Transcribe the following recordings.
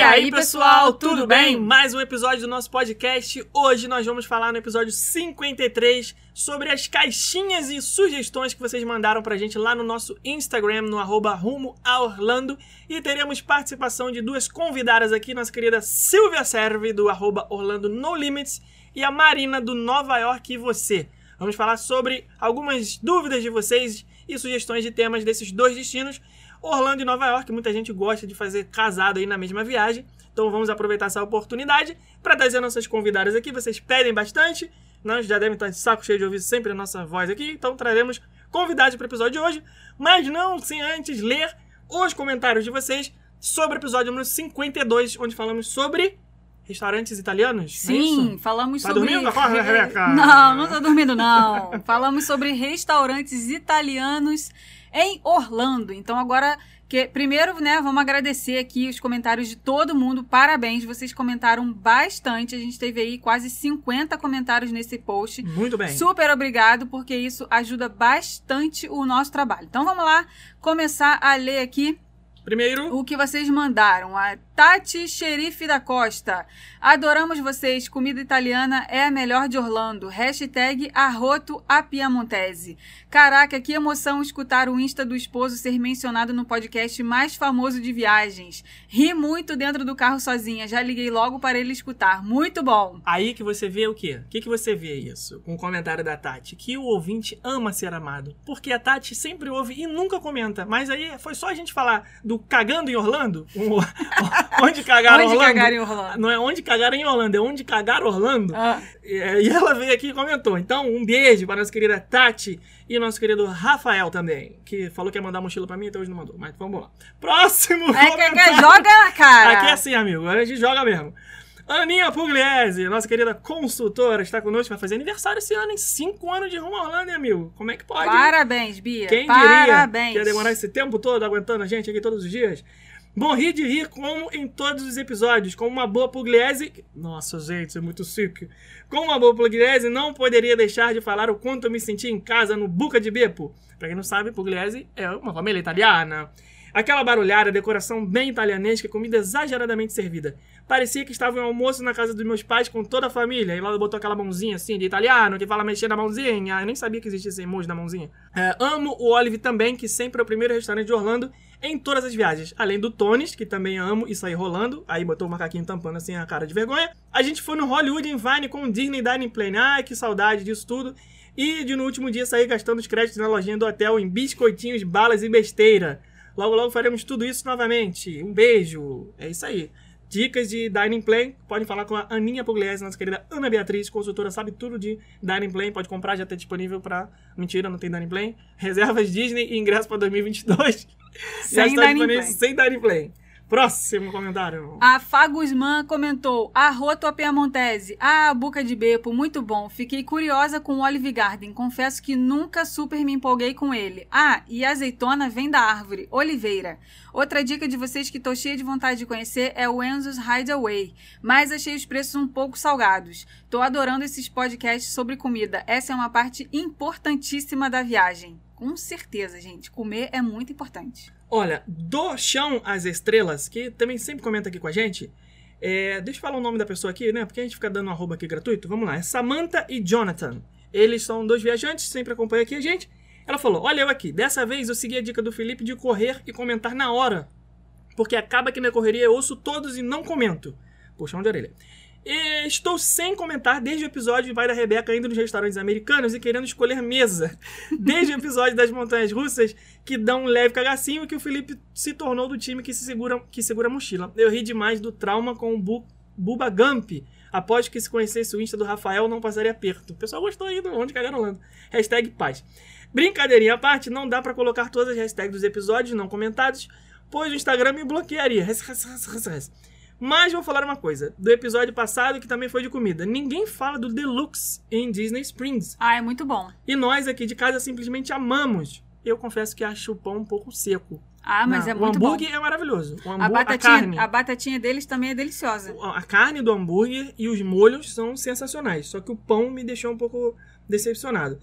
E aí, pessoal, tudo bem? Mais um episódio do nosso podcast. Hoje nós vamos falar no episódio 53 sobre as caixinhas e sugestões que vocês mandaram pra gente lá no nosso Instagram, no arroba rumo a Orlando. E teremos participação de duas convidadas aqui, nossa querida Silvia Serve, do arroba Orlando No Limits, e a Marina, do Nova York e Você. Vamos falar sobre algumas dúvidas de vocês e sugestões de temas desses dois destinos. Orlando e Nova York, muita gente gosta de fazer casado aí na mesma viagem. Então vamos aproveitar essa oportunidade para trazer nossas convidadas aqui. Vocês pedem bastante, nós já devem estar de saco cheio de ouvir sempre a nossa voz aqui, então traremos convidados para o episódio de hoje, mas não sem antes ler os comentários de vocês sobre o episódio número 52, onde falamos sobre restaurantes italianos. é Sim, isso? falamos Tá sobre. dormindo? Acorda, Rebeca! Não, não tô dormindo, não. falamos sobre restaurantes italianos em Orlando. Então agora. Que, primeiro, né, vamos agradecer aqui os comentários de todo mundo. Parabéns, vocês comentaram bastante. A gente teve aí quase 50 comentários nesse post. Muito bem. Super obrigado, porque isso ajuda bastante o nosso trabalho. Então vamos lá começar a ler aqui Primeiro, o que vocês mandaram. A Tati Xerife da Costa. Adoramos vocês. Comida italiana é a melhor de Orlando. Hashtag Arroto a Piemontese. Caraca, que emoção escutar o Insta do esposo ser mencionado no podcast mais famoso de viagens. Ri muito dentro do carro sozinha. Já liguei logo para ele escutar. Muito bom. Aí que você vê o quê? O que, que você vê isso? Com o comentário da Tati. Que o ouvinte ama ser amado. Porque a Tati sempre ouve e nunca comenta. Mas aí foi só a gente falar do cagando em Orlando. o- onde cagaram Onde Orlando. cagar em Orlando? Não é onde cagaram em Orlando, é onde cagaram Orlando. Ah, E ela veio aqui e comentou. Então, um beijo para nossa querida Tati e nosso querido Rafael também. Que falou que ia mandar mochila pra mim, até hoje não mandou. Mas vamos lá. Próximo é que, que joga cara. Aqui é assim, amigo. A gente joga mesmo. Aninha Pugliese, nossa querida consultora, está conosco. Vai fazer aniversário esse ano, em 5 anos de rumo a Orlando, hein, amigo? Como é que pode? Parabéns, Bia. Quem diria Parabéns. que ia demorar esse tempo todo aguentando a gente aqui todos os dias? Morri de rir como em todos os episódios, com uma boa pugliese. Nossa, gente, é muito chique. Com uma boa pugliese, não poderia deixar de falar o quanto eu me senti em casa no Buca de Beppo. Pra quem não sabe, pugliese é uma família italiana. Aquela barulhada, decoração bem italianesca, comida exageradamente servida. Parecia que estava em um almoço na casa dos meus pais com toda a família. E lá botou aquela mãozinha assim de italiano, que fala mexer na mãozinha. Eu nem sabia que existia esse emoji na mãozinha. É, amo o Olive também, que sempre é o primeiro restaurante de Orlando em todas as viagens. Além do Tones, que também amo e saí rolando. Aí botou o macaquinho tampando assim a cara de vergonha. A gente foi no Hollywood em Vine com o Disney Dining Plan. Ai, que saudade disso tudo. E de no último dia sair gastando os créditos na lojinha do hotel em biscoitinhos, balas e besteira. Logo, logo faremos tudo isso novamente. Um beijo. É isso aí. Dicas de Dining Plan, podem falar com a Aninha Pugliese, nossa querida Ana Beatriz, consultora, sabe tudo de Dining Plan, pode comprar, já tá disponível pra... Mentira, não tem Dining Plan. Reservas Disney e ingresso pra 2022. Sem disponível Plan. sem Dining Plan. Próximo comentário. A Fagusman comentou: Arroto a Piemontese. Ah, Buca de Bepo, muito bom. Fiquei curiosa com o Olive Garden. Confesso que nunca super me empolguei com ele. Ah, e a azeitona vem da árvore, oliveira. Outra dica de vocês que tô cheia de vontade de conhecer é o Enzo's Hideaway, mas achei os preços um pouco salgados. Tô adorando esses podcasts sobre comida. Essa é uma parte importantíssima da viagem. Com certeza, gente. Comer é muito importante. Olha, do chão às estrelas, que também sempre comenta aqui com a gente. é, deixa eu falar o nome da pessoa aqui, né? Porque a gente fica dando um arroba aqui gratuito. Vamos lá, é Samantha e Jonathan. Eles são dois viajantes, sempre acompanham aqui a gente. Ela falou: Olha eu aqui, dessa vez eu segui a dica do Felipe de correr e comentar na hora. Porque acaba que na correria eu ouço todos e não comento. Puxão de orelha. E estou sem comentar desde o episódio Vai da Rebeca indo nos restaurantes americanos e querendo escolher mesa. Desde o episódio das montanhas russas, que dão um leve cagacinho, que o Felipe se tornou do time que, se segura, que segura a mochila. Eu ri demais do trauma com o Bu, Buba Gump. Após que se conhecesse o Insta do Rafael, não passaria aperto. O pessoal gostou aí do Onde Cagaram Orlando. Hashtag paz. Brincadeirinha à parte, não dá pra colocar todas as hashtags dos episódios não comentados, pois o Instagram me bloquearia. Mas vou falar uma coisa. Do episódio passado, que também foi de comida. Ninguém fala do Deluxe em Disney Springs. Ah, é muito bom. E nós aqui de casa simplesmente amamos. Eu confesso que acho o pão um pouco seco. Ah, mas Não, é muito O bom. hambúrguer é maravilhoso. O A a batatinha, carne. a batatinha deles também é deliciosa. A carne do hambúrguer e os molhos são sensacionais. Só que o pão me deixou um pouco decepcionado.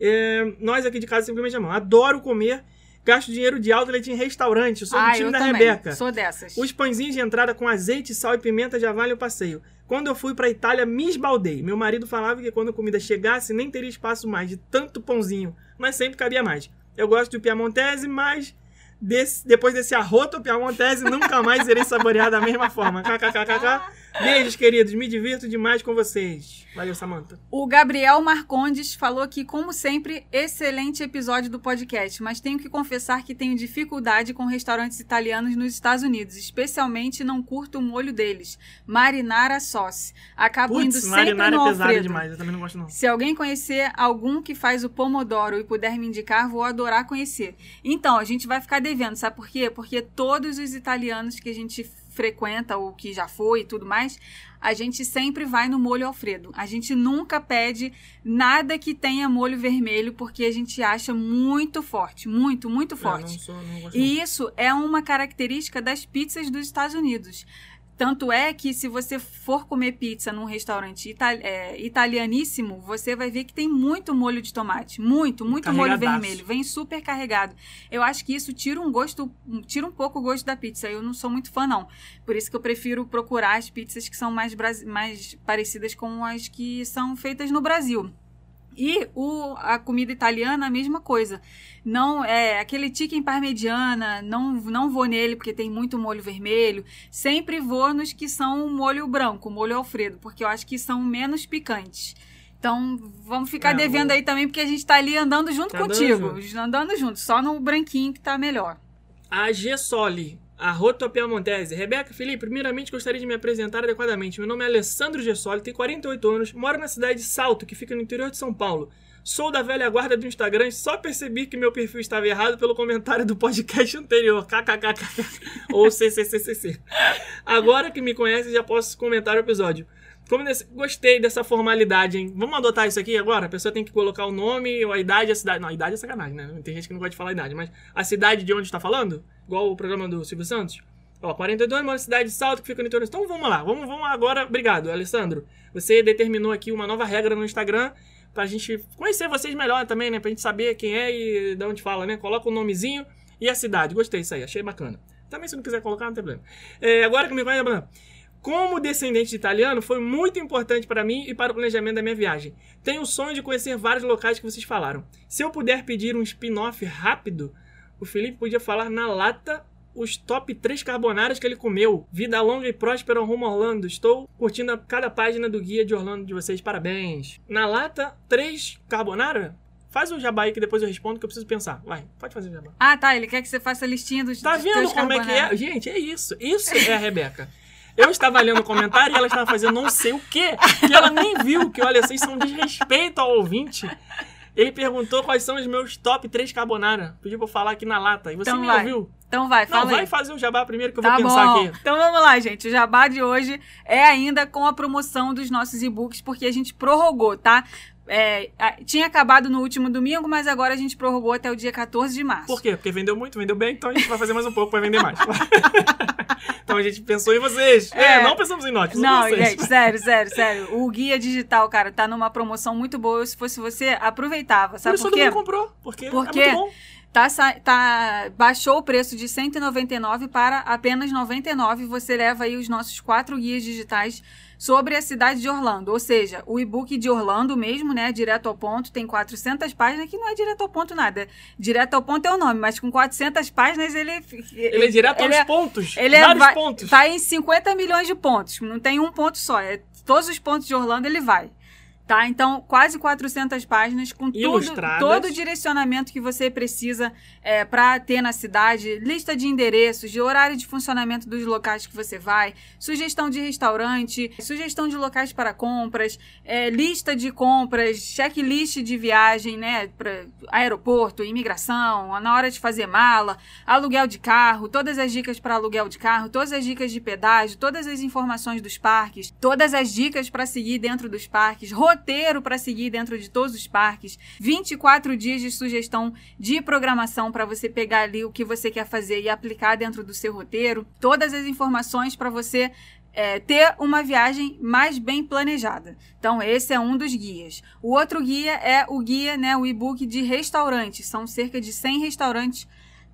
É, nós aqui de casa simplesmente amamos. Adoro comer Gasto dinheiro de outlet em restaurante. Sou do ah, time eu da também. Rebeca. Sou dessas. Os pãezinhos de entrada com azeite, sal e pimenta já valem o passeio. Quando eu fui pra Itália, me esbaldei. Meu marido falava que quando a comida chegasse, nem teria espaço mais de tanto pãozinho, mas sempre cabia mais. Eu gosto do Piemontese, mas desse- depois desse arroto Piemontese, nunca mais irei saborear da mesma forma. KKKKK. Beijos, queridos. Me divirto demais com vocês. Valeu, Samanta. O Gabriel Marcondes falou que, como sempre, excelente episódio do podcast, mas tenho que confessar que tenho dificuldade com restaurantes italianos nos Estados Unidos, especialmente não curto o molho deles, marinara sauce. Acabo indo Putz, sempre marinara no é pesado Alfredo. demais. Eu também não gosto, não. Se alguém conhecer algum que faz o pomodoro e puder me indicar, vou adorar conhecer. Então, a gente vai ficar devendo, sabe por quê? Porque todos os italianos que a gente frequenta, ou que já foi e tudo mais, a gente sempre vai no molho Alfredo. A gente nunca pede nada que tenha molho vermelho, porque a gente acha muito forte, muito, muito Eu forte. não sou, não. E isso é uma característica das pizzas dos Estados Unidos. Tanto é que se você for comer pizza num restaurante ita- é, italianíssimo, você vai ver que tem muito molho de tomate. Muito, muito molho vermelho. Vem super carregado. Eu acho que isso tira um gosto, tira um pouco o gosto da pizza. Eu não sou muito fã, não. Por isso que eu prefiro procurar as pizzas que são mais, mais parecidas com as que são feitas no Brasil. E o, a comida italiana, a mesma coisa. Não é aquele chicken parmegiana, não, não vou nele porque tem muito molho vermelho. Sempre vou nos que são molho branco, molho Alfredo, porque eu acho que são menos picantes. Então, vamos ficar É, devendo o- aí também, porque a gente tá ali andando junto Tá andando contigo. Andando junto, só no branquinho que tá melhor. A Arroto Piamontese. Rebeca, Felipe, primeiramente gostaria de me apresentar adequadamente. Meu nome é Alessandro Gessoli, tenho 48 anos, moro na cidade de Salto, que fica no interior de São Paulo. Sou da velha guarda do Instagram e só percebi que meu perfil estava errado pelo comentário do podcast anterior. KKKK. Ou CCCCC. Agora que me conhece, já posso comentar o episódio. Como Gostei dessa formalidade, hein? Vamos adotar isso aqui agora? A pessoa tem que colocar o nome, a idade, a cidade. Não, a idade é sacanagem, né? Tem gente que não gosta de falar a idade, mas a cidade de onde está falando, igual o programa do Silvio Santos. Ó, 42 anos, uma cidade de Salto que fica no interior. Então vamos lá, vamos, vamos agora. Obrigado, Alessandro. Você determinou aqui uma nova regra no Instagram pra gente conhecer vocês melhor também, né? Pra gente saber quem é e de onde fala, né? Coloca o nomezinho e a cidade. Gostei disso aí, achei bacana. Também se não quiser colocar, não tem problema. É, agora que me Bruno. Como descendente de italiano, foi muito importante para mim e para o planejamento da minha viagem. Tenho o sonho de conhecer vários locais que vocês falaram. Se eu puder pedir um spin-off rápido, o Felipe podia falar na lata os top 3 carbonaras que ele comeu. Vida longa e próspera rumo a Orlando. Estou curtindo a cada página do guia de Orlando de vocês. Parabéns. Na lata, 3 carbonara? Faz o jabá aí que depois eu respondo que eu preciso pensar. Vai, pode fazer o jabá. Ah, tá. Ele quer que você faça a listinha dos Tá vendo como é que carbonara. é? Gente, é isso. Isso é a Rebeca. Eu estava lendo o comentário e ela estava fazendo não sei o quê. E ela nem viu que, olha, vocês são um desrespeito ao ouvinte. Ele perguntou quais são os meus top 3 carbonara. Pediu pra eu falar aqui na lata. E você Então nem vai. ouviu. Então vai, Não, fala vai aí. fazer o jabá primeiro que eu Tá vou pensar bom. aqui. Então vamos lá, gente. O jabá de hoje é ainda com a promoção dos nossos e-books, porque a gente prorrogou, tá? É, tinha acabado no último domingo, mas agora a gente prorrogou até o dia 14 de março. Por quê? Porque vendeu muito, vendeu bem, então a gente vai fazer mais um pouco pra vender mais. então a gente pensou em vocês. É, É. não pensamos em nós, Não, em gente, sério, sério, sério. O guia digital, cara, tá numa promoção muito boa. Se fosse você, aproveitava. Por Sabe por, todo quê? mundo comprou, porque Por é quê? muito bom. Tá, tá, baixou o preço de 199 para apenas 99. Você leva aí os nossos quatro guias digitais sobre a cidade de Orlando. Ou seja, o e-book de Orlando mesmo, né? Direto ao ponto, tem 400 páginas, que não é direto ao ponto nada. Direto ao ponto é o nome, mas com 400 páginas ele... Ele é direto ele aos é- pontos. Ele é, vários vai, pontos. vai em 50 milhões de pontos. Não tem um ponto só. É, todos os pontos de Orlando ele vai. Tá? Então, quase 400 páginas com tudo, todo o direcionamento que você precisa é, para ter na cidade, lista de endereços, de horário de funcionamento dos locais que você vai, sugestão de restaurante, sugestão de locais para compras, é, lista de compras, checklist de viagem, né, para aeroporto, imigração, na hora de fazer mala, aluguel de carro, todas as dicas para aluguel de carro, todas as dicas de pedágio, todas as informações dos parques, todas as dicas para seguir dentro dos parques, roteiro para seguir dentro de todos os parques, 24 dias de sugestão de programação para você pegar ali o que você quer fazer e aplicar dentro do seu roteiro, todas as informações para você é, ter uma viagem mais bem planejada. Então, esse é um dos guias. O outro guia é o guia, né, o e-book de restaurantes. São cerca de 100 restaurantes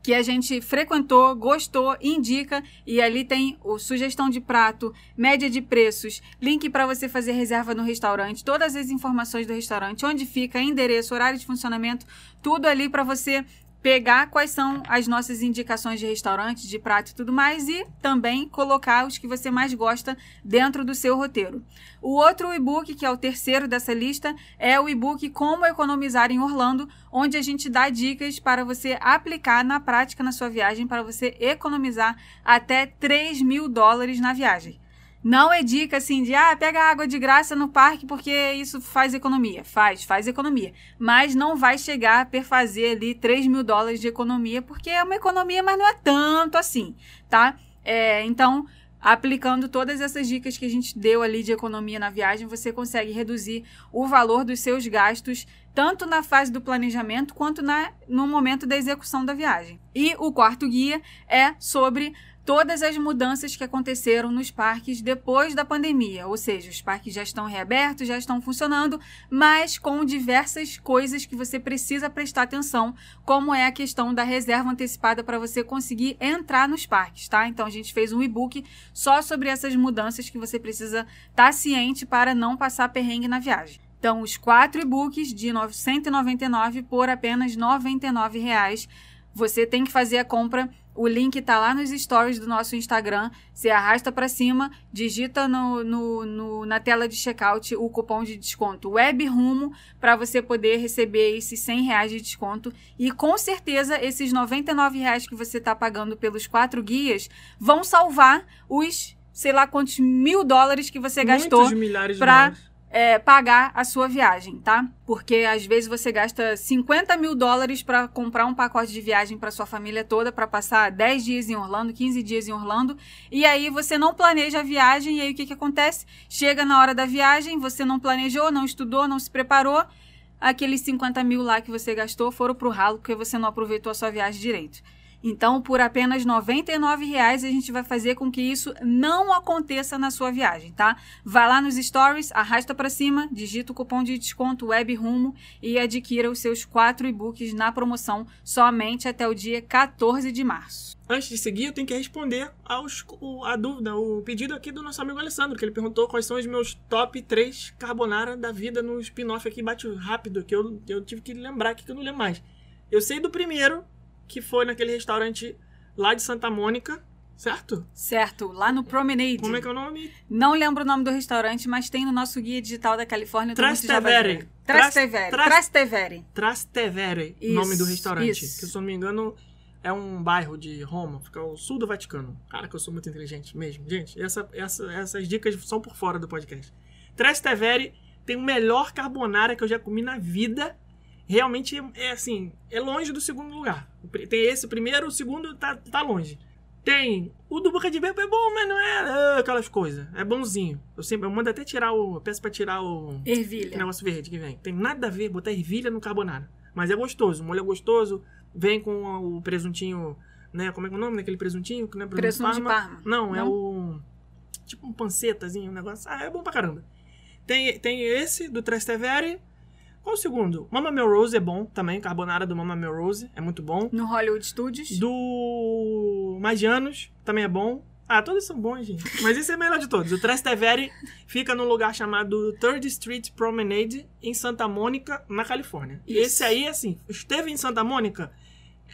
que a gente frequentou, gostou, indica e ali tem o sugestão de prato, média de preços, link para você fazer reserva no restaurante, todas as informações do restaurante, onde fica, endereço, horário de funcionamento, tudo ali para você pegar quais são as nossas indicações de restaurante, de prato e tudo mais e também colocar os que você mais gosta dentro do seu roteiro. O outro e-book, que é o terceiro dessa lista, é o e-book Como Economizar em Orlando, onde a gente dá dicas para você aplicar na prática na sua viagem para você economizar até 3 mil dólares na viagem. Não é dica assim de, ah, pega água de graça no parque porque isso faz economia. Faz, faz economia. Mas não vai chegar a perfazer ali 3 mil dólares de economia, porque é uma economia, mas não é tanto assim, tá? É, então, aplicando todas essas dicas que a gente deu ali de economia na viagem, você consegue reduzir o valor dos seus gastos, tanto na fase do planejamento quanto na, no momento da execução da viagem. E o quarto guia é sobre todas as mudanças que aconteceram nos parques depois da pandemia, ou seja, os parques já estão reabertos, já estão funcionando, mas com diversas coisas que você precisa prestar atenção, como é a questão da reserva antecipada para você conseguir entrar nos parques, tá? Então a gente fez um e-book só sobre essas mudanças que você precisa estar tá ciente para não passar perrengue na viagem. Então, os quatro e-books de 199 por apenas 99 reais. Você tem que fazer a compra o link está lá nos stories do nosso Instagram. Você arrasta para cima, digita no, no, no, na tela de checkout o cupom de desconto Web Rumo para você poder receber esses 100 reais de desconto. E com certeza esses 99 reais que você está pagando pelos quatro guias vão salvar os sei lá quantos mil dólares que você Muitos gastou para. É, pagar a sua viagem, tá? Porque às vezes você gasta 50 mil dólares para comprar um pacote de viagem para sua família toda, para passar 10 dias em Orlando, 15 dias em Orlando, e aí você não planeja a viagem, e aí o que, que acontece? Chega na hora da viagem, você não planejou, não estudou, não se preparou, aqueles 50 mil lá que você gastou foram pro ralo porque você não aproveitou a sua viagem direito. Então, por apenas 99 reais, a gente vai fazer com que isso não aconteça na sua viagem, tá? Vai lá nos stories, arrasta para cima, digita o cupom de desconto Web Rumo e adquira os seus quatro e-books na promoção somente até o dia 14 de março. Antes de seguir, eu tenho que responder aos, o- a dúvida, o pedido aqui do nosso amigo Alessandro, que ele perguntou quais são os meus top 3 carbonara da vida no spin-off aqui, bate rápido, que eu, eu tive que lembrar aqui que eu não lembro mais. Eu sei do primeiro, que foi naquele restaurante lá de Santa Mônica, certo? Certo, lá no Promenade. Como é que é o nome? Não lembro o nome do restaurante, mas tem no nosso guia digital da Califórnia. Trastevere. ver. Trastevere. Tras- Trastevere. Trastevere, o nome do restaurante. isso. Que, se eu não me engano, é um bairro de Roma, fica ao sul do Vaticano. Cara, que eu sou muito inteligente mesmo. Gente, essa, essa- essas dicas são por fora do podcast. Trastevere tem o melhor carbonara que eu já comi na vida. Realmente é assim, é longe do segundo lugar. Tem esse primeiro, o segundo tá, tá longe. Tem o do Boca de Bebo é bom, mas não é ah, aquelas coisas. É bonzinho. Eu sempre eu mando até tirar o. eu Peço pra tirar o. Ervilha. negócio verde que vem. Tem nada a ver botar ervilha no carbonara. Mas é gostoso. O molho é gostoso. Vem com o presuntinho. Né? Como é que é o nome daquele presuntinho? Que não é Presunto de Parma. Não, é Não? o. Tipo um pancetazinho, um negócio. Ah, é bom pra caramba. Tem, tem esse do Trastevere. Qual o segundo? Mama Melrose é bom também. Carbonara do Mama Melrose é muito bom. No Hollywood Studios. Do Magianos também é bom. Ah, todos são bons, gente. Mas esse é o melhor de todos. O Trastevere fica num lugar chamado Third Street Promenade, em Santa Mônica, na Califórnia. E esse aí, assim, esteve em Santa Mônica,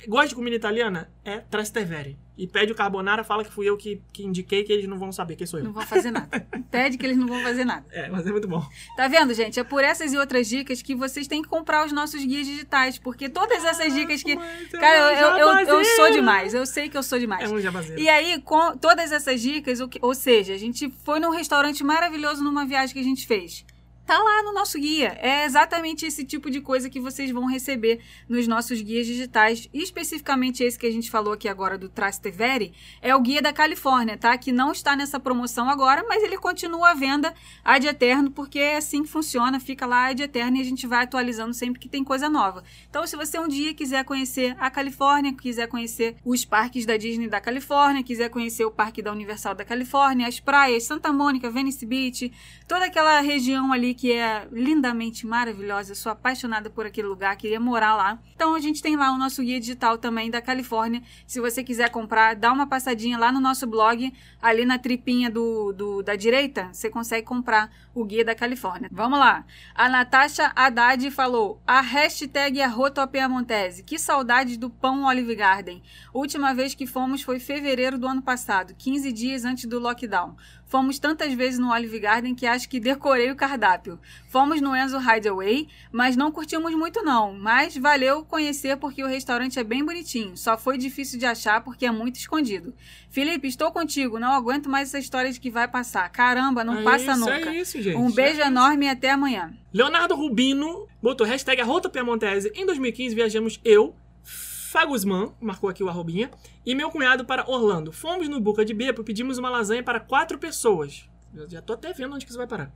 gosta de comida italiana? É Trastevere. E pede o carbonara, fala que fui eu que, que indiquei, que eles não vão saber quem sou eu. Não vão fazer nada. Pede que eles não vão fazer nada. É, mas é muito bom. Tá vendo, gente? É por essas e outras dicas que vocês têm que comprar os nossos guias digitais. Porque todas essas dicas que. É Cara, um eu, eu, eu sou demais. Eu sei que eu sou demais. É um jabazeiro. E aí, com todas essas dicas, que- ou seja, a gente foi num restaurante maravilhoso numa viagem que a gente fez. Tá lá no nosso guia. É exatamente esse tipo de coisa que vocês vão receber nos nossos guias digitais. E especificamente esse que a gente falou aqui agora do Trastevere, é o guia da Califórnia, tá? Que não está nessa promoção agora, mas ele continua à venda ad eterno, porque é assim que funciona, fica lá ad eterno e a gente vai atualizando sempre que tem coisa nova. Então, se você um dia quiser conhecer a Califórnia, quiser conhecer os parques da Disney da Califórnia, quiser conhecer o Parque da Universal da Califórnia, as praias, Santa Mônica, Venice Beach, toda aquela região ali que é lindamente maravilhosa. Sou apaixonada por aquele lugar, queria morar lá. Então a gente tem lá o nosso guia digital também da Califórnia. Se você quiser comprar, dá uma passadinha lá no nosso blog, ali na tripinha do, do da direita, você consegue comprar o guia da Califórnia. Vamos lá. A Natasha Haddad falou: a hashtag Arrotopiamontese. Que saudade do pão Olive Garden. Última vez que fomos foi fevereiro do ano passado, 15 dias antes do lockdown. Fomos tantas vezes no Olive Garden que acho que decorei o cardápio. Fomos no Enzo Hideaway, mas não curtimos muito não. Mas valeu conhecer porque o restaurante é bem bonitinho. Só foi difícil de achar porque é muito escondido. Felipe, estou contigo. Não aguento mais essa história de que vai passar. Caramba, não É passa isso, nunca. é isso, gente. Um beijo É enorme e até amanhã. Leonardo Rubino botou hashtag Arrota Piemontese. Em 2015 viajamos eu, Fagusman, marcou aqui o arrobinha, e meu cunhado para Orlando. Fomos no Boca de Bepo, pedimos uma lasanha para quatro pessoas. Eu já tô até vendo onde que isso vai parar.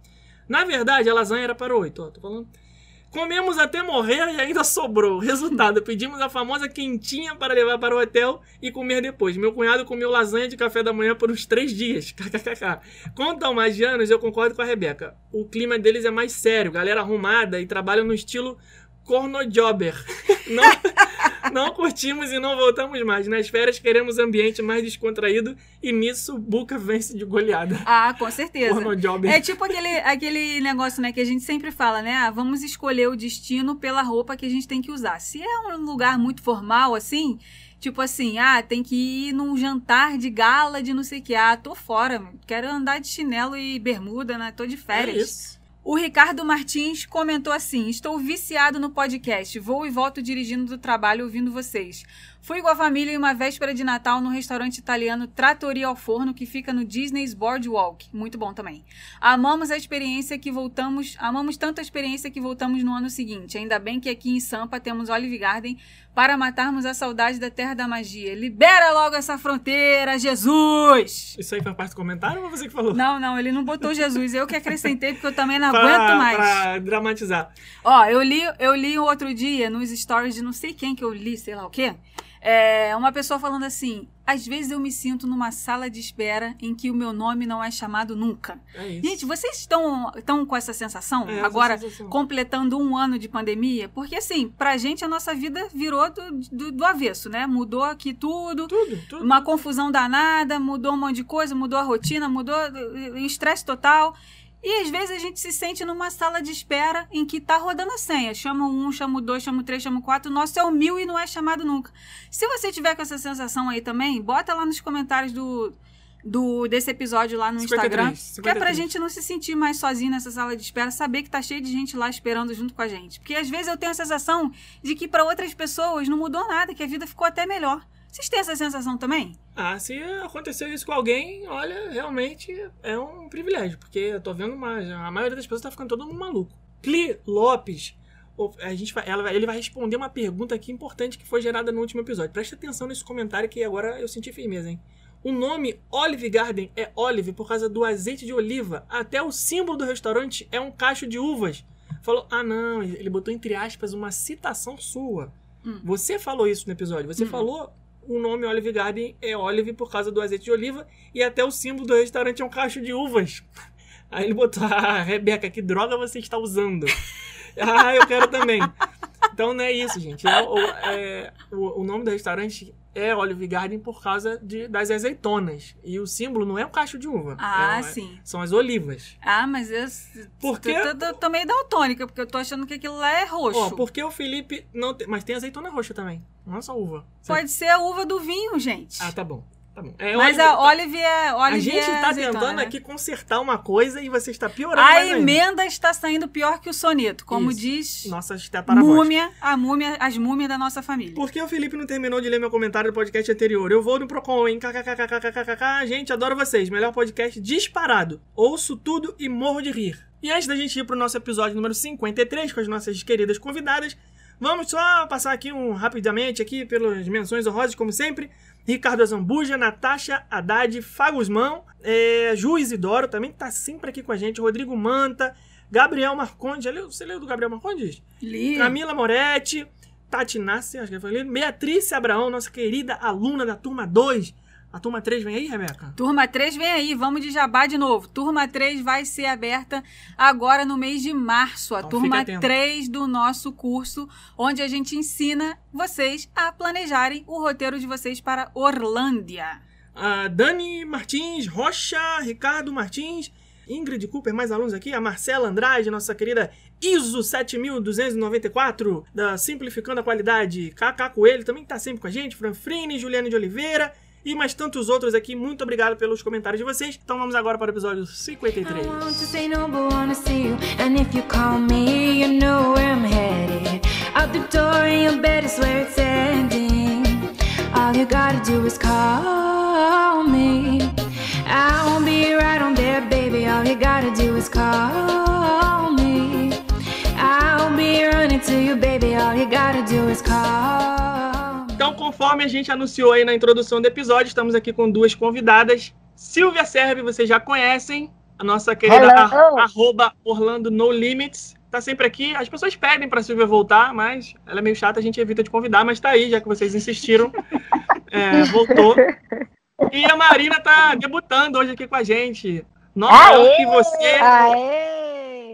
Na verdade, a lasanha era para oito, ó, tô falando. Comemos até morrer e ainda sobrou. Resultado, pedimos a famosa quentinha para levar para o hotel e comer depois. Meu cunhado comeu lasanha de café da manhã por uns três dias. KKKK. Quanto ao mais de anos, eu concordo com a Rebeca. O clima deles é mais sério, galera arrumada e trabalham no estilo cornojobber. Não, não curtimos e não voltamos mais. Nas férias queremos ambiente mais descontraído e nisso Buca vence de goleada. Ah, com certeza. Cornojobber. É tipo aquele, aquele negócio, né, que a gente sempre fala, né? Ah, vamos escolher o destino pela roupa que a gente tem que usar. Se é um lugar muito formal, assim, tipo assim, ah, tem que ir num jantar de gala de não sei o que. Ah, tô fora, quero andar de chinelo e bermuda, né? Tô de É férias. isso. O Ricardo Martins comentou assim: Estou viciado no podcast. Vou e volto dirigindo do trabalho ouvindo vocês. Fui com a família em uma véspera de Natal no restaurante italiano Trattoria ao Forno, que fica no Disney's Boardwalk. Muito bom também. Amamos a experiência que voltamos. Amamos tanto a experiência que voltamos no ano seguinte. Ainda bem que aqui em Sampa temos Olive Garden para matarmos a saudade da Terra da Magia. Libera logo essa fronteira, Jesus! Isso aí foi parte do comentário ou você que falou? Não, não, ele não botou Jesus. Eu que acrescentei, porque eu também não Pra- aguento mais. Pra dramatizar. Ó, eu li, eu li o outro dia nos stories de não sei quem que eu li, sei lá o quê. É, uma pessoa falando assim: às vezes eu me sinto numa sala de espera em que o meu nome não é chamado nunca. É isso. Gente, vocês estão, estão com essa sensação É, essa agora, sensação. completando um ano de pandemia? Porque assim, pra gente a nossa vida virou do, do, do avesso, né? Mudou aqui tudo. Tudo, tudo. Uma confusão danada, mudou um monte de coisa, mudou a rotina, mudou o estresse total. E às vezes a gente se sente numa sala de espera em que tá rodando a senha. Chama o um, chama o dois, chama o três, chama o quatro. O nosso é o mil e não é chamado nunca. Se você tiver com essa sensação aí também, bota lá nos comentários do, do desse episódio lá no 53, Instagram. Que é pra 53. gente não se sentir mais sozinho nessa sala de espera, saber que tá cheio de gente lá esperando junto com a gente. Porque às vezes eu tenho a sensação de que pra outras pessoas não mudou nada, que a vida ficou até melhor. Vocês têm essa sensação também? Ah, se aconteceu isso com alguém, olha, realmente é um privilégio, porque eu tô vendo mais. A maioria das pessoas tá ficando todo mundo maluco. Cli Lopes, a gente vai, ela, ele vai responder uma pergunta aqui importante que foi gerada no último episódio. Presta atenção nesse comentário que agora eu senti firmeza, hein? O nome Olive Garden é Olive por causa do azeite de oliva. Até o símbolo do restaurante é um cacho de uvas. Falou, ah não, ele botou entre aspas uma citação sua. Hum. Você falou isso no episódio. Você Hum. falou o nome Olive Garden é Olive por causa do azeite de oliva e até o símbolo do restaurante é um cacho de uvas. Aí ele botou, ah, Rebeca, que droga você está usando? ah, eu quero também. Então não é isso, gente. É o, é- o- o nome do restaurante é Olive Garden por causa de- das azeitonas. E o símbolo não é um cacho de uva. Ah, É- sim. São as olivas. Ah, mas eu Por tô, quê? tô, tô, tô meio daltônica, porque eu tô achando que aquilo lá é roxo. Ó, porque o Felipe não tem... Mas tem azeitona roxa também. Não é só uva. Pode ser a uva do vinho, gente. Ah, tá bom. Tá bom. É, mas a Olive é. A gente é tá azeitona, tentando né? aqui consertar uma coisa e você está piorando A mais ainda. emenda está saindo pior que o soneto, como Isso. diz Nossas múmia, a múmia, as múmias da nossa família. Por que o Felipe não terminou de ler meu comentário do podcast anterior? Eu vou no Procon, hein? KKKKKKK. Gente, adoro vocês. Melhor podcast disparado. Ouço tudo e morro de rir. E antes da gente ir pro nosso episódio número 53 com as nossas queridas convidadas, vamos só passar aqui um rapidamente aqui pelas menções honrosas, como sempre. Ricardo Azambuja, Natasha Haddad, Fagusmão, é, Ju Isidoro também que tá sempre aqui com a gente, Rodrigo Manta, Gabriel Marcondes. Você leu do Gabriel Marcondes? Li. Camila Moretti, Tati acho que foi ali, Beatriz Abraão, nossa querida aluna da turma 2, A turma 3 vem aí, Rebeca? Turma 3 vem aí, vamos de jabá de novo. Turma 3 vai ser aberta agora no mês de março. A Então, turma fica atento. 3 do nosso curso, onde a gente ensina vocês a planejarem o roteiro de vocês para Orlândia. A Dani Martins, Rocha, Ricardo Martins, Ingrid Cooper, mais alunos aqui, a Marcela Andrade, nossa querida ISO 7294, da Simplificando a Qualidade, KK Coelho, também está sempre com a gente, Franfrine, Juliane de Oliveira e mais tantos outros aqui. Muito obrigado pelos comentários de vocês. Então vamos agora para o episódio 53. I want to say no, but wanna see you. And if you call me, you know where I'm headed. Out the door, and your bed is where it's ending. All you gotta do is call Então, conforme a gente anunciou aí na introdução do episódio, estamos aqui com duas convidadas. Silvia Serve, vocês já conhecem, a nossa querida Hello. ar- arroba Orlando No Limits. Tá sempre aqui. As pessoas pedem pra Silvia voltar, mas ela é meio chata, a gente evita de convidar, mas tá aí, já que vocês insistiram. É, voltou. E a Marina tá debutando hoje aqui com a gente. Nova Aê! York, e você. Aê!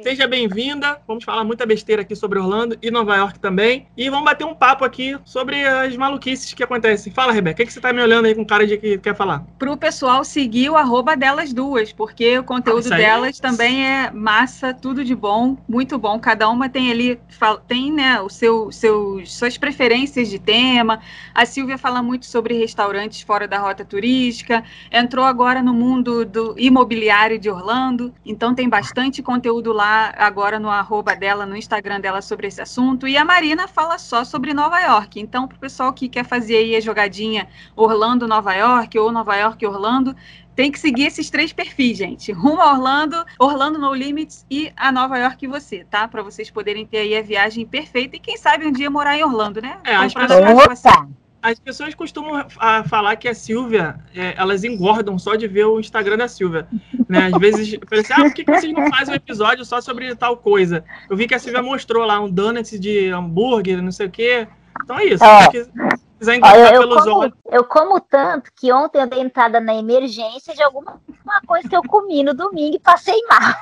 Seja bem-vinda. Vamos falar muita besteira aqui sobre Orlando e Nova York também. E vamos bater um papo aqui sobre as maluquices que acontecem. Fala, Rebeca, o que, que você tá me olhando aí com cara de que quer falar? Pro pessoal seguir o arroba delas duas, porque o conteúdo aí. delas também é massa, tudo de bom, muito bom. Cada uma tem ali, tem né, o seu, seus, suas preferências de tema. A Silvia fala muito sobre restaurantes fora da rota turística. Entrou agora no mundo do imobiliário de Orlando, então tem bastante conteúdo lá agora no arroba dela, no Instagram dela sobre esse assunto. E a Marina fala só sobre Nova York. Então, pro pessoal que quer fazer aí a jogadinha Orlando, Nova York ou Nova York, Orlando, tem que seguir esses três perfis, gente. Rumo a Orlando, Orlando No Limits e a Nova York e você, tá? Para vocês poderem ter aí a viagem perfeita e quem sabe um dia morar em Orlando, né? É, as Comprar pessoas- As pessoas costumam ah, falar que a Silvia, é, elas engordam só de ver o Instagram da Silvia. Né? Às vezes, falei assim, ah, por que, que vocês não fazem um episódio só sobre tal coisa? Eu vi que a Silvia mostrou lá um donut de hambúrguer, não sei o quê. Então é isso. É. Se quis- quiser engordar eu pelos como, olhos. eu como tanto que ontem eu dei entrada na emergência de alguma uma coisa que eu comi no domingo e passei mal.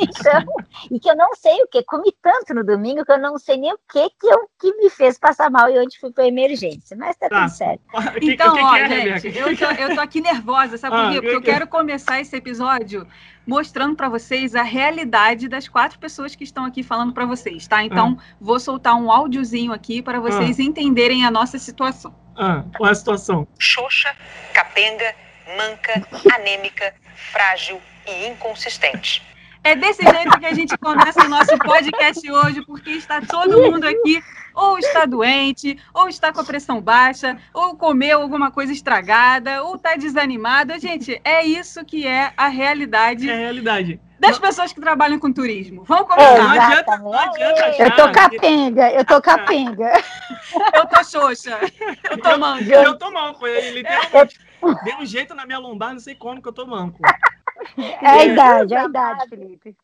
Então, e que eu não sei o que, comi tanto no domingo que eu não sei nem o que que, eu, que me fez passar mal e onde fui para emergência. Mas tá, Tá. tudo certo. Que, Então, o que, ó, é, gente, eu tô, eu tô aqui nervosa, sabe por Ah, quê? o que Porque eu que é? quero começar esse episódio mostrando pra vocês a realidade das quatro pessoas que estão aqui falando pra vocês, tá? Então, vou soltar um áudiozinho aqui para vocês entenderem a nossa situação. Ah, qual é a situação? xoxa, capenga, manca, anêmica, frágil e inconsistente. É desse jeito que a gente começa o nosso podcast hoje, porque está todo mundo aqui ou está doente, ou está com a pressão baixa, ou comeu alguma coisa estragada, ou está desanimado. Gente, é isso que é a realidade É a realidade. das pessoas que trabalham com turismo. Vamos Não começar. adianta, não adianta achar Eu tô capenga, eu tô capenga. Eu tô xoxa. Eu tô manca. Eu tô manco, ele literalmente deu um jeito na minha lombar, não sei como que eu tô manco. É a idade, é a idade, Felipe.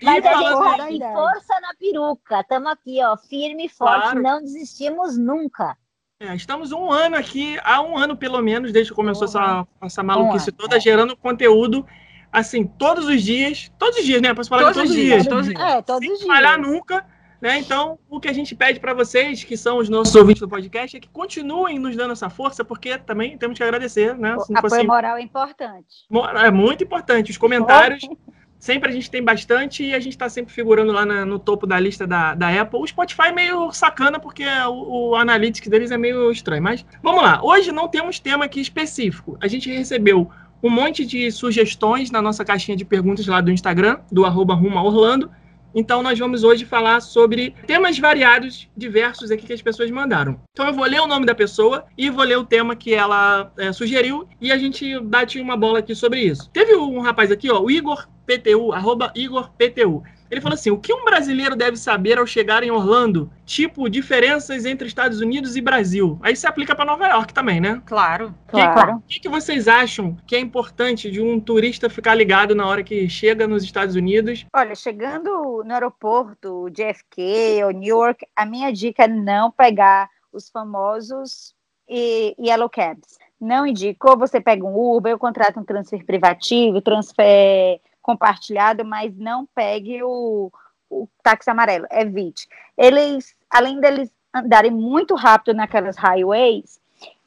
E Mas a falando gente em- tá com força na peruca. Estamos aqui, ó, firme e forte. Claro. Não desistimos nunca. É, estamos um ano aqui, há um ano pelo menos, desde que começou essa, essa maluquice toda, é. gerando conteúdo, assim, todos os dias, todos os dias, né? Posso falar Todos todos os dias, dias. todos os dias. É, todos Sem os dias. falhar nunca, né? Então, o que a gente pede para vocês, que são os nossos ouvintes do podcast, é que continuem nos dando essa força, porque também temos que agradecer, né? Se Apoio fosse- moral é importante. É muito importante. Os comentários, sempre a gente tem bastante e a gente está sempre figurando lá na- no topo da lista da, da Apple. O Spotify é meio sacana porque o, o Analytics deles é meio estranho. Mas vamos lá. Hoje não temos tema aqui específico. A gente recebeu um monte de sugestões na nossa caixinha de perguntas lá do Instagram, do arroba Rumo Orlando. Então nós vamos hoje falar sobre temas variados, diversos aqui que as pessoas mandaram. Então eu vou ler o nome da pessoa e vou ler o tema que ela é, sugeriu e a gente bate uma bola aqui sobre isso. Teve um rapaz aqui, ó, o Igor PTU, arroba Igor PTU. Ele falou assim: o que um brasileiro deve saber ao chegar em Orlando? Tipo, diferenças entre Estados Unidos e Brasil. Aí se aplica para Nova York também, né? Claro. Claro. O que, que vocês acham que é importante de um turista ficar ligado na hora que chega nos Estados Unidos? Olha, chegando no aeroporto JFK ou Newark, a minha dica é não pegar os famosos e Yellow Cabs. não indico. Ou você pega um Uber, ou contrata um transfer privativo, transfer compartilhado, mas não pegue o, o táxi amarelo, evite. Eles, além deles andarem muito rápido naquelas highways,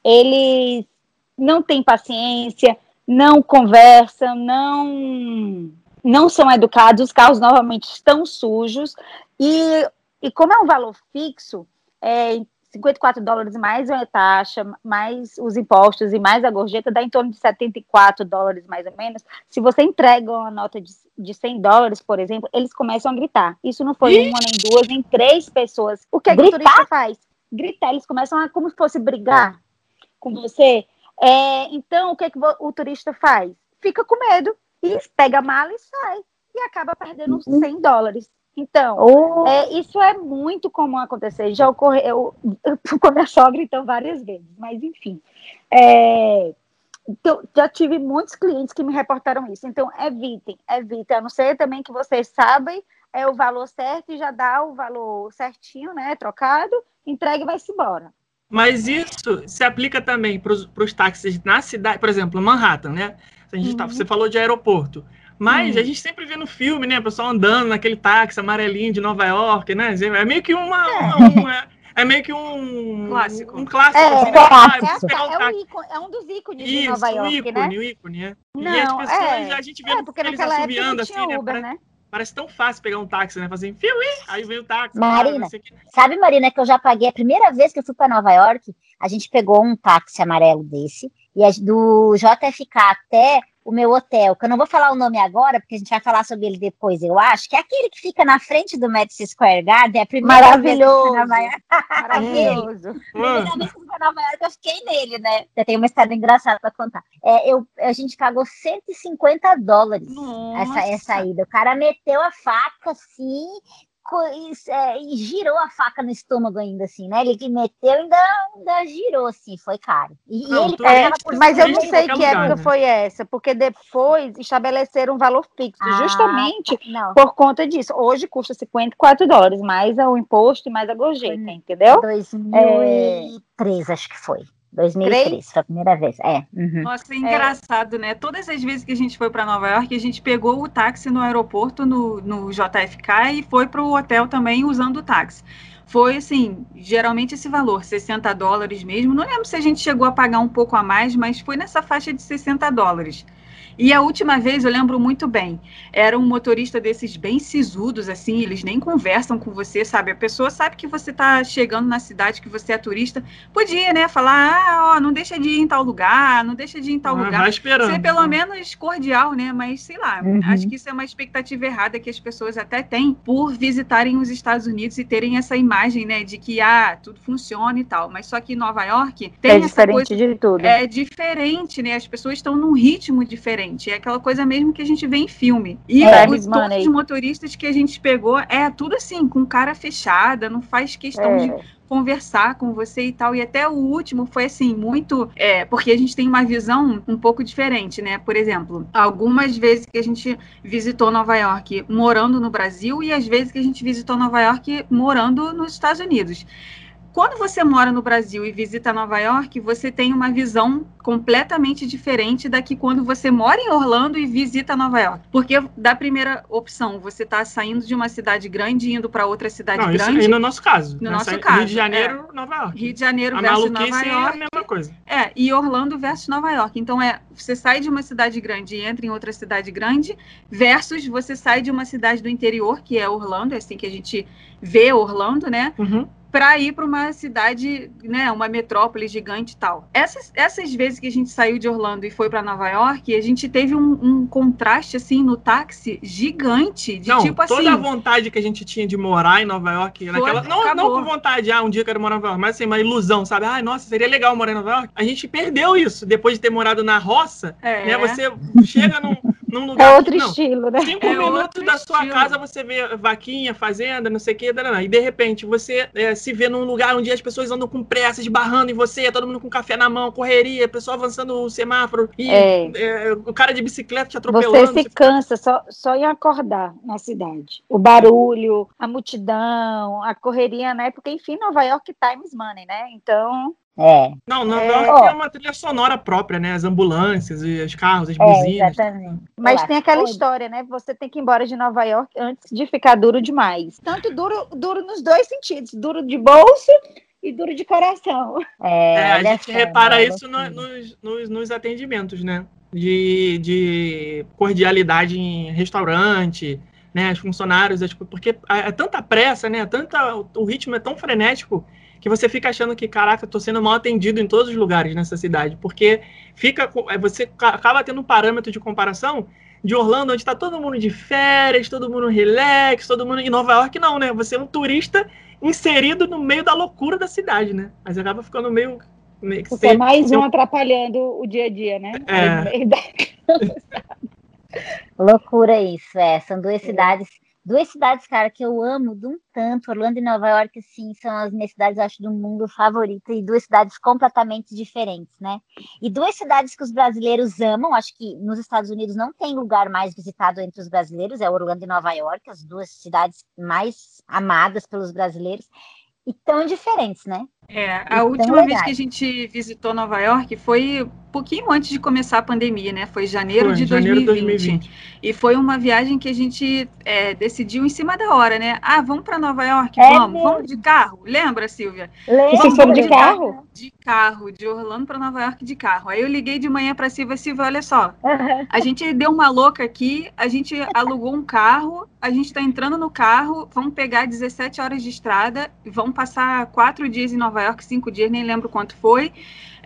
eles não têm paciência, não conversam, não não são educados, os carros novamente estão sujos e, e como é um valor fixo, é, 54 dólares mais a taxa, mais os impostos e mais a gorjeta, dá em torno de 74 dólares mais ou menos. Se você entrega uma nota de, de 100 dólares, por exemplo, eles começam a gritar. Isso não foi Ixi. uma, nem duas, nem três pessoas. O que, é que o turista faz? Gritar, eles começam a como se fosse brigar com você. É, então, o que, é que o turista faz? Fica com medo e pega a mala e sai. E acaba perdendo 100 uhum. dólares. Então, oh. é, isso é muito comum acontecer. Já ocorreu com a minha sogra, então, várias vezes. Mas, enfim. É, então, já tive muitos clientes que me reportaram isso. Então, evitem, evitem. A não ser também que vocês sabem é o valor certo e já dá o valor certinho, né? Trocado, entrega e vai-se embora. Mas isso se aplica também para os táxis na cidade, por exemplo, Manhattan, né? A gente tá, uhum. tá, você falou de aeroporto. Mas hum. a gente sempre vê no filme, né? O pessoal andando naquele táxi amarelinho de Nova York, né? É meio que uma. É, uma, é meio que um clássico. Um clássico. É, assim, né? clássico. Ah, é, um ícone, é, um dos ícones Isso, de Nova York. O ícone, né? o ícone, é. Não, e as pessoas, é, a gente vê é, porque eles assobiando assim, né? Uber, né? Parece tão fácil pegar um táxi, né? Fazer fio, aí vem o táxi. Marina, cara, sabe, Marina, que eu já paguei a primeira vez que eu fui para Nova York, a gente pegou um táxi amarelo desse, e do JFK até o meu hotel, que eu não vou falar o nome agora, porque a gente vai falar sobre ele depois, eu acho, que é aquele que fica na frente do Madison Square Garden, é a primeira Maravilhoso. vez que Nova York. Maravilhoso. primeira vez que fui para Nova York, eu fiquei nele, né? Eu tenho uma história engraçada para contar. É, eu, a gente pagou 150 dólares essa, essa ida. O cara meteu a faca assim é, e girou a faca no estômago ainda, assim, né? Ele que meteu e ainda, ainda girou, assim, foi caro. E, não, ele é, Mas eu não sei que época né? foi essa, porque depois estabeleceram um valor fixo, ah, justamente não. por conta disso. Hoje custa 54 dólares, mais o imposto e mais a gorjeta, entendeu? 2003, é... acho que foi. 2003, foi a primeira vez. É. Uhum. Nossa, é engraçado, é. né? Todas as vezes que a gente foi para Nova York, a gente pegou o táxi no aeroporto, no, no JFK, e foi para o hotel também usando o táxi. Foi assim, geralmente esse valor, 60 dólares mesmo. Não lembro se a gente chegou a pagar um pouco a mais, mas foi nessa faixa de 60 dólares. E a última vez eu lembro muito bem, era um motorista desses bem sisudos, assim, eles nem conversam com você, sabe? A pessoa sabe que você está chegando na cidade, que você é turista, podia, né, falar, ah, ó, não deixa de ir em tal lugar, não deixa de ir em tal ah, lugar. Esperando. Ser pelo menos cordial, né? Mas sei lá, uhum. acho que isso é uma expectativa errada que as pessoas até têm por visitarem os Estados Unidos e terem essa imagem, né, de que ah, tudo funciona e tal. Mas só que em Nova York tem é essa coisa. De tudo. É diferente, né? As pessoas estão num ritmo diferente diferente. É aquela coisa mesmo que a gente vê em filme. E é, os, todos os motoristas que a gente pegou, é tudo assim, com cara fechada, não faz questão é. de conversar com você e tal. E até o último foi assim, muito. É, porque a gente tem uma visão um pouco diferente, né? Por exemplo, algumas vezes que a gente visitou Nova York morando no Brasil e às vezes que a gente visitou Nova York morando nos Estados Unidos quando você mora no Brasil e visita Nova York, você tem uma visão completamente diferente da que quando você mora em Orlando e visita Nova York. Porque da primeira opção, você está saindo de uma cidade grande e indo para outra cidade Não, grande. Isso aí no nosso caso. No nosso caso. Rio de Janeiro, é. Nova York. Rio de Janeiro a versus Nova York. É a mesma coisa. É, e Orlando versus Nova York. Então é, você sai de uma cidade grande e entra em outra cidade grande, versus você sai de uma cidade do interior, que é Orlando, é assim que a gente vê Orlando, né? Uhum para ir para uma cidade, né, uma metrópole gigante e tal. Essas, essas vezes que a gente saiu de Orlando e foi para Nova York, a gente teve um, um, contraste assim no táxi gigante, de não, tipo assim. Toda a vontade que a gente tinha de morar em Nova York, foi, naquela, não, não por vontade, ah, um dia eu quero morar em Nova York, mas assim, uma ilusão, sabe? Ah, nossa, seria legal morar em Nova York. A gente perdeu isso depois de ter morado na roça, é. né? Você chega num num é lugar. É outro não, estilo, né? Cinco é minutos da sua estilo. casa você vê vaquinha, fazenda, não sei o que, e de repente você é, se vê num lugar onde as pessoas andam com pressa, esbarrando em você, todo mundo com café na mão, correria, pessoa avançando o semáforo, e é. É, o cara de bicicleta te atropelando. Você se cansa só, só em acordar na cidade. O barulho, a multidão, a correria, né? Porque, enfim, Nova York times money, né? Então, É, Não, Nova É. York Ó. tem uma trilha sonora própria, né? As ambulâncias, e os carros, as é, buzinas. exatamente. Mas Eu tem aquela que- história, né? Você tem que ir embora de Nova York antes de ficar duro demais. Tanto duro, duro nos dois sentidos, duro de bolso e duro de coração. É, É, a gente só, repara isso no- nos, nos, nos atendimentos, né? De, de cordialidade em restaurante, né? Os funcionários, é, porque é, é tanta pressa, né? Tanta, o ritmo é tão frenético que você fica achando que, caraca, tô sendo mal atendido em todos os lugares nessa cidade. Porque fica, é, você ca- acaba tendo um parâmetro de comparação de Orlando, onde está todo mundo de férias, todo mundo relax, todo mundo em Nova York, não, né? Você é um turista inserido no meio da loucura da cidade, né? Mas acaba ficando meio. meio que Você é mais um atrapalhando o dia a dia, né? É. Loucura isso, é. São duas cidades, duas cidades, cara, que eu amo de um tanto. Orlando e Nova York, assim, são as minhas cidades, acho, do mundo favorita e duas cidades completamente diferentes, né? E duas cidades que os brasileiros amam, acho que nos Estados Unidos não tem lugar mais visitado entre os brasileiros, é Orlando e Nova York, as duas cidades mais amadas pelos brasileiros. E tão diferentes, né? É, a última vez que a gente visitou Nova York foi pouquinho antes de começar a pandemia, né? Foi janeiro Foi, de janeiro de 2020. E foi uma viagem que a gente é, decidiu em cima da hora, né? Ah, vamos para Nova York? É vamos. mesmo. Vamos de carro? Lembra, Silvia? Vocês Vamos foram de de carro? De carro, de Orlando para Nova York de carro. Aí eu liguei de manhã para Silvia, Silvia, olha só, a gente deu uma louca aqui, a gente alugou um carro, a gente está entrando no carro, vamos pegar 17 horas de estrada, e vamos passar quatro dias em Nova York, cinco dias, nem lembro quanto foi.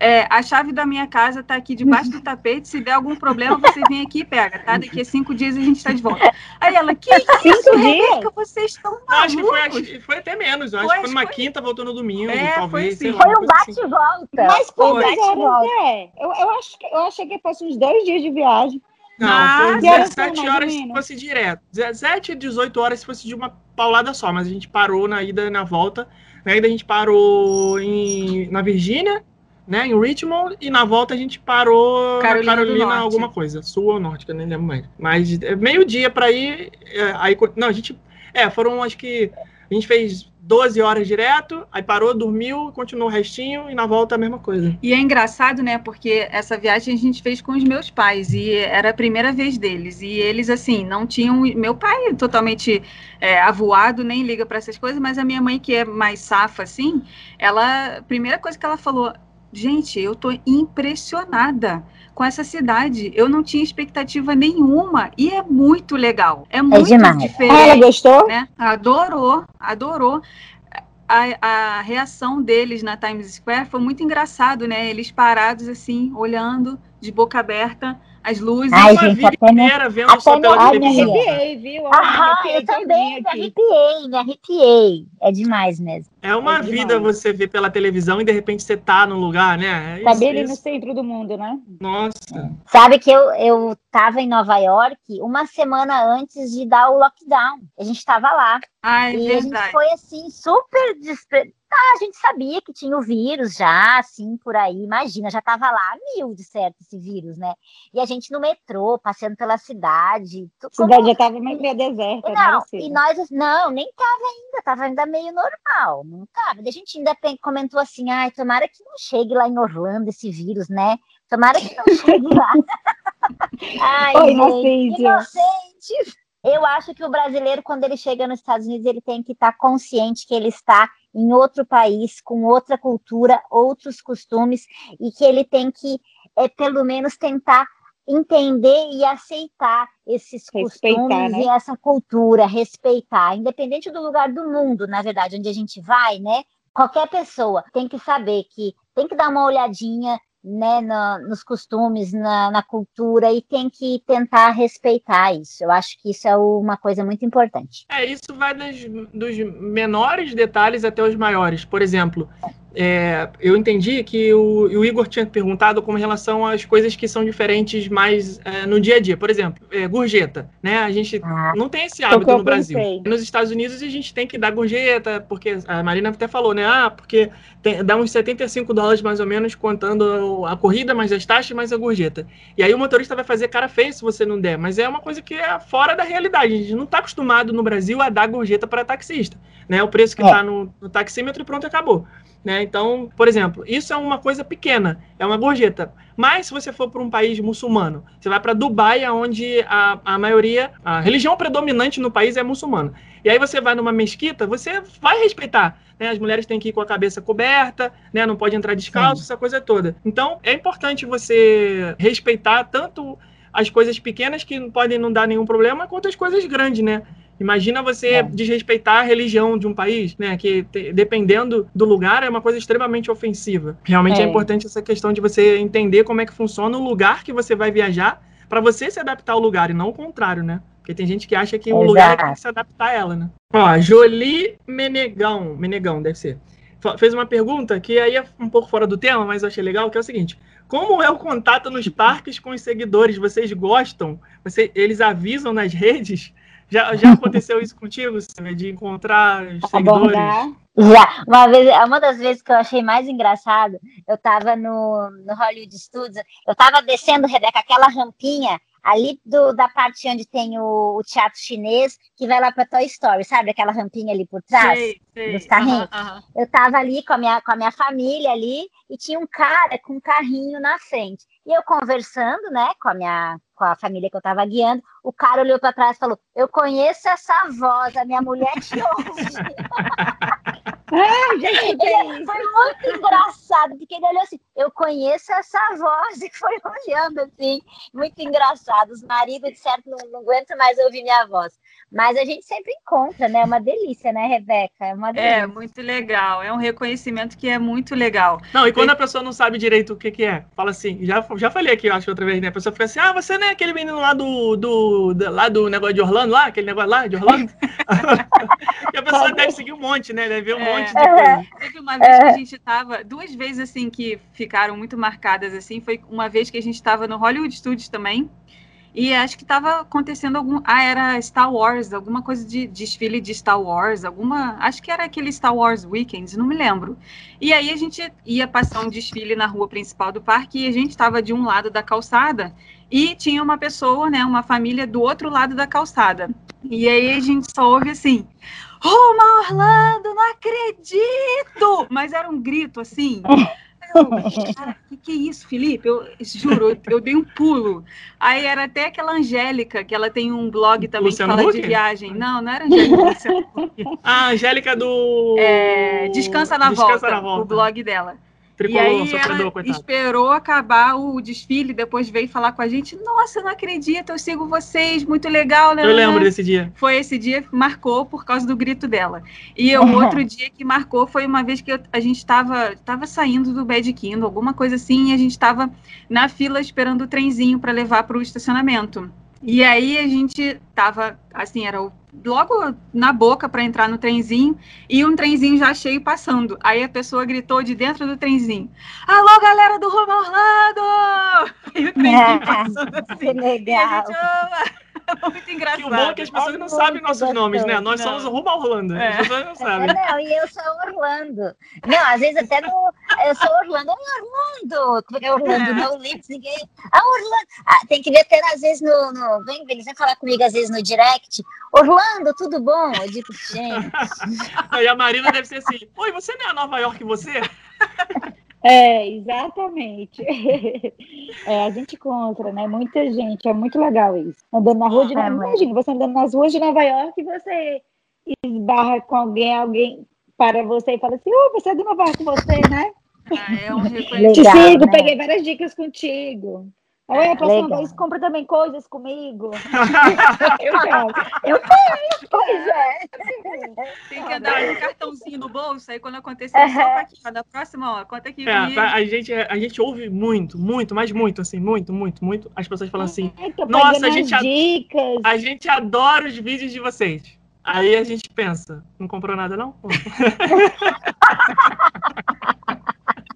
É, a chave da minha casa está aqui debaixo do tapete. Se der algum problema, você vem aqui e pega, tá? Daqui a cinco dias a gente está de volta. Aí ela, que isso, Cinco Rebeca? Vocês estão Não, acho que foi, malucos? acho que foi até menos. Eu acho Foi, que foi numa foi- quinta, voltou no domingo, É, talvez. foi lá, Foi um assim. bate-volta. Mas Foi um quantas horas bate-volta. é? Eu, eu, acho que, eu achei que fosse uns dois dias de viagem. Não, Ah, foi que horas são, 17 mais ou horas se fosse direto. 17 e 18 horas se fosse de uma paulada só, mas a gente parou na ida e na volta. Na ida a gente parou em, na Virgínia, né, em Richmond, e na volta a gente parou Carolina Carolina alguma coisa, sul ou norte, que eu nem lembro mais. Mas é meio dia pra ir, é, aí, não, a gente, é, foram acho que, a gente fez 12 horas direto, aí parou, dormiu, continuou o restinho, e na volta a mesma coisa. E é engraçado, né? Porque essa viagem a gente fez com os meus pais e era a primeira vez deles. E eles, assim, não tinham. Meu pai é totalmente é, avoado, nem liga para essas coisas, mas a minha mãe, que é mais safa, assim, ela. A primeira coisa que ela falou. Gente, eu tô impressionada com essa cidade. Eu não tinha expectativa nenhuma e é muito legal. É muito demais. diferente ela gostou? né? Adorou, adorou. A, a reação deles na Times Square foi muito engraçado, né? Eles parados assim, olhando de boca aberta, as luzes. Ai, uma gente, vida até me- inteira vendo até só me- pela Ai, Me televisão. filha. arrepiei, viu? Ah, arrepiei eu também me arrepiei, me arrepiei. É demais mesmo. É uma É vida demais. você ver pela televisão e de repente você tá no lugar, né? É Saber ali no isso. centro do mundo, né? Nossa. Sabe que eu, eu tava em Nova York uma semana antes de dar o lockdown. A gente tava lá. Ai, e a gente verdade. foi assim, super despre... Ah, a gente sabia que tinha o vírus já, assim, por aí. Imagina, já tava lá mil de certo esse vírus, né? E a gente no metrô, passeando pela cidade. tu- A como- cidade já estava meio deserta, não era Não, e nós, não, nem tava ainda, tava ainda meio normal, não tava. Daí A gente ainda comentou assim, ai, tomara que não chegue lá em Orlando esse vírus, né? Tomara que não chegue lá. ai, Oi, gente, inocente. Eu acho que o brasileiro, quando ele chega nos Estados Unidos, ele tem que estar consciente que ele está em outro país, com outra cultura, outros costumes, e que ele tem que, é, pelo menos, tentar entender e aceitar esses Respeitar, costumes né? e essa cultura, respeitar, independente do lugar do mundo, na verdade, onde a gente vai, né? Qualquer pessoa tem que saber que tem que dar uma olhadinha né, na- nos costumes, na, na cultura e tem que tentar respeitar isso. Eu acho que isso é uma coisa muito importante. É, isso vai dos, dos menores detalhes até os maiores. Por exemplo, é, eu entendi que o, o Igor tinha perguntado com relação às coisas que são diferentes mais é, no dia a dia. Por exemplo, é, gorjeta, né? A gente Ah, não tem esse que hábito no Brasil. Nos Estados Unidos a gente tem que dar gorjeta, porque a Marina até falou, né? Ah, porque tem- dá uns 75 dólares mais ou menos contando a corrida, mais as taxas, mais a gorjeta. E aí o motorista vai fazer cara feia se você não der, mas é uma coisa que é fora da realidade. A gente não está acostumado no Brasil a dar gorjeta para taxista. Né? O preço que É. está no, no taxímetro e pronto, acabou. Né? Então, por exemplo, isso é uma coisa pequena, é uma gorjeta. Mas se você for para um país muçulmano, você vai para Dubai, onde a, a maioria, a religião predominante no país é muçulmana. E aí você vai numa mesquita, você vai respeitar. Né? As mulheres têm que ir com a cabeça coberta, né? não pode entrar descalço, essa coisa toda. Então, é importante você respeitar tanto as coisas pequenas que podem não dar nenhum problema, quanto as coisas grandes, né? Imagina você É. desrespeitar a religião de um país, né? Que te- dependendo do lugar é uma coisa extremamente ofensiva. Realmente é, É. importante essa questão de você entender como é que funciona o lugar que você vai viajar para você se adaptar ao lugar e não o contrário, né? Porque tem gente que acha que o Exato. lugar é que tem que se adaptar a ela, né? Ó, Jolie Menegão, Menegão deve ser. Fez uma pergunta que aí é um pouco fora do tema, mas eu achei legal, que é o seguinte: como é o contato nos parques com os seguidores? Vocês gostam? Você, eles avisam nas redes? Já, já aconteceu isso contigo, de encontrar os seguidores? Abordar. Já, uma vez, uma das vezes que eu achei mais engraçado, eu tava no, no Hollywood Studios, eu tava descendo, Rebeca, aquela rampinha ali do, da parte onde tem o, o teatro chinês, que vai lá pra Toy Story, sabe? Aquela rampinha ali por trás. Sei, sei. dos carrinhos. Eu tava ali com a, minha, com a minha família ali, e tinha um cara com um carrinho na frente. E eu conversando, né, com a minha com a família que eu tava guiando, o cara olhou para trás e falou: Eu conheço essa voz, a minha mulher te ouve. Gente, que é Ele foi muito engraçado, porque ele olhou assim, eu conheço essa voz, e foi olhando assim, muito engraçado. Os maridos, de certo, não, não aguentam mais ouvir minha voz. Mas a gente sempre encontra, né? É uma delícia, né, Rebeca? É uma delícia. É, muito legal. É um reconhecimento que é muito legal. Não, e quando a pessoa não sabe direito o que, que é, fala assim, já, já falei aqui, eu acho, outra vez, né? A pessoa fica assim, ah, você não é aquele menino lá do, do, do- lá do negócio de Orlando, lá, aquele negócio lá de Orlando? e a pessoa deve seguir um monte, né? Deve ver um É. monte de coisa. Teve uma vez que a gente tava, duas vezes assim que ficaram muito marcadas assim, foi uma vez que a gente estava no Hollywood Studios também. E acho que estava acontecendo algum, ah, era Star Wars, alguma coisa de desfile de Star Wars, alguma, acho que era aquele Star Wars Weekends, não me lembro. E aí a gente ia passar um desfile na rua principal do parque e a gente estava de um lado da calçada e tinha uma pessoa, né, uma família do outro lado da calçada. E aí a gente só ouve assim: Rumo a Orlando, não acredito! Mas era um grito assim. Eu, cara, que que é isso, Felipe? Eu juro, eu, eu dei um pulo. Aí era até aquela Angélica, que ela tem um blog também Luciano que fala de Huck? viagem. Não, não era Angélica. A Angélica do. É, Descansa na Descansa volta, na volta. o blog dela. E Tricolor, aí sofredor, ela coitado. esperou acabar o desfile, depois veio falar com a gente. Nossa, não acredito, eu sigo vocês, muito legal, né? Eu lembro desse dia. Foi esse dia que marcou por causa do grito dela. E o outro dia que marcou foi uma vez que eu- a gente estava tava saindo do Bad Kindle, alguma coisa assim, e a gente estava na fila esperando o trenzinho para levar para o estacionamento. E aí a gente tava, assim, era o- logo na boca para entrar no trenzinho e um trenzinho já cheio passando. Aí a pessoa gritou de dentro do trenzinho: Alô, galera do Rumo Orlando! E o trenzinho passando assim. Que legal. Muito Que engraçado. o bom é que as pessoas É não sabem nossos nomes, né? Nós Não. somos o Rumo a Orlando. É. As pessoas não É, sabem. não, e eu sou Orlando. Não, às vezes até no. Eu sou Orlando. Oi, Orlando! Como é que é Orlando? Não lips, ninguém. Ah, Orlando! Ah, tem que ver até às vezes no. no... Vem, eles vêm falar comigo às vezes no direct. Orlando, tudo bom? Eu digo, gente. Aí a Marina deve ser assim: Oi, você não é a Nova York, você? É, exatamente. É, a gente encontra, né? Muita gente, é muito legal isso. Andando na rua de É, Nova mas- Imagina, você andando nas ruas de Nova York e você esbarra com alguém, alguém para você e fala assim, ô, você é de Nova York, você, né? Ah, é um reconhecimento. Te sigo, né? peguei várias dicas contigo. Oi, a próxima Legal. vez compra também coisas comigo. Eu quero. Eu quero, pois é. Tem que andar com um cartãozinho no bolso, aí quando acontecer, só pra aqui, ó, da próxima, ó, conta aqui É, tá, a, gente, a gente ouve muito, muito, mas muito, assim, muito, muito, muito. As pessoas falam assim: tô Nossa, a gente dicas. a gente adora os vídeos de vocês. Aí a gente pensa: Não comprou nada, não?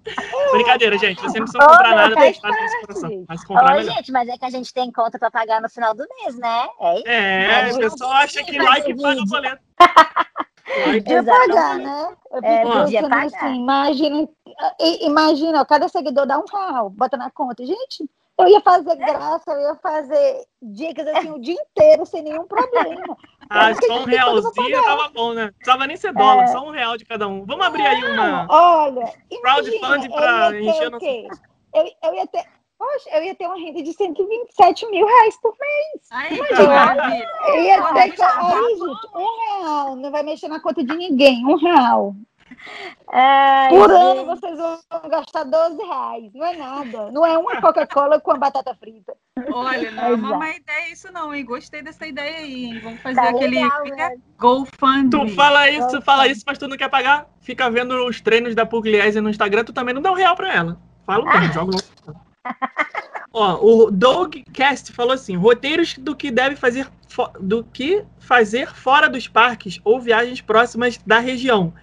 Brincadeira, gente. Você não precisa comprar nada, fazer esse parte. coração. Mas comprar é melhor. gente, mas é que a gente tem conta pra pagar no final do mês, né? É isso. É, o Mas pessoal acha que like o paga o boleto. Podia pagar, né? Eu É, podia pagar. assim, imagina, imagina, ó, cada seguidor dá um real, bota na conta. Gente, eu ia fazer graça, eu ia fazer dicas assim o dia inteiro sem nenhum problema. Ah, só um realzinho tava bom, né? Não precisava nem ser dólar, só um real de cada um. Vamos abrir aí uma. Olha, Crowdfunding ter encher nosso-? Eu, eu ia ter. Poxa, eu ia ter uma renda de 127 mil reais por mês. Aí, Imagina. maravilha. Eu ia ter que. tá Aí, gente, um real. Não vai mexer na conta de ninguém. Um real. Ai, Por gente. ano vocês vão gastar 12 reais. Não é nada. Não é uma Coca-Cola com a batata frita. Olha, não é uma Exato. má ideia isso não, hein? Gostei dessa ideia aí, hein? Vamos fazer Tá aquele legal, né? GoFundMe. Tu fala isso, tu fala isso, mas tu não quer pagar. Fica vendo os treinos da Pugliese no Instagram, tu também não dá um real pra ela. Fala mesmo, joga logo. Ó, o Doug Cast falou assim: roteiros do que deve fazer do que fazer fora dos parques ou viagens próximas da região.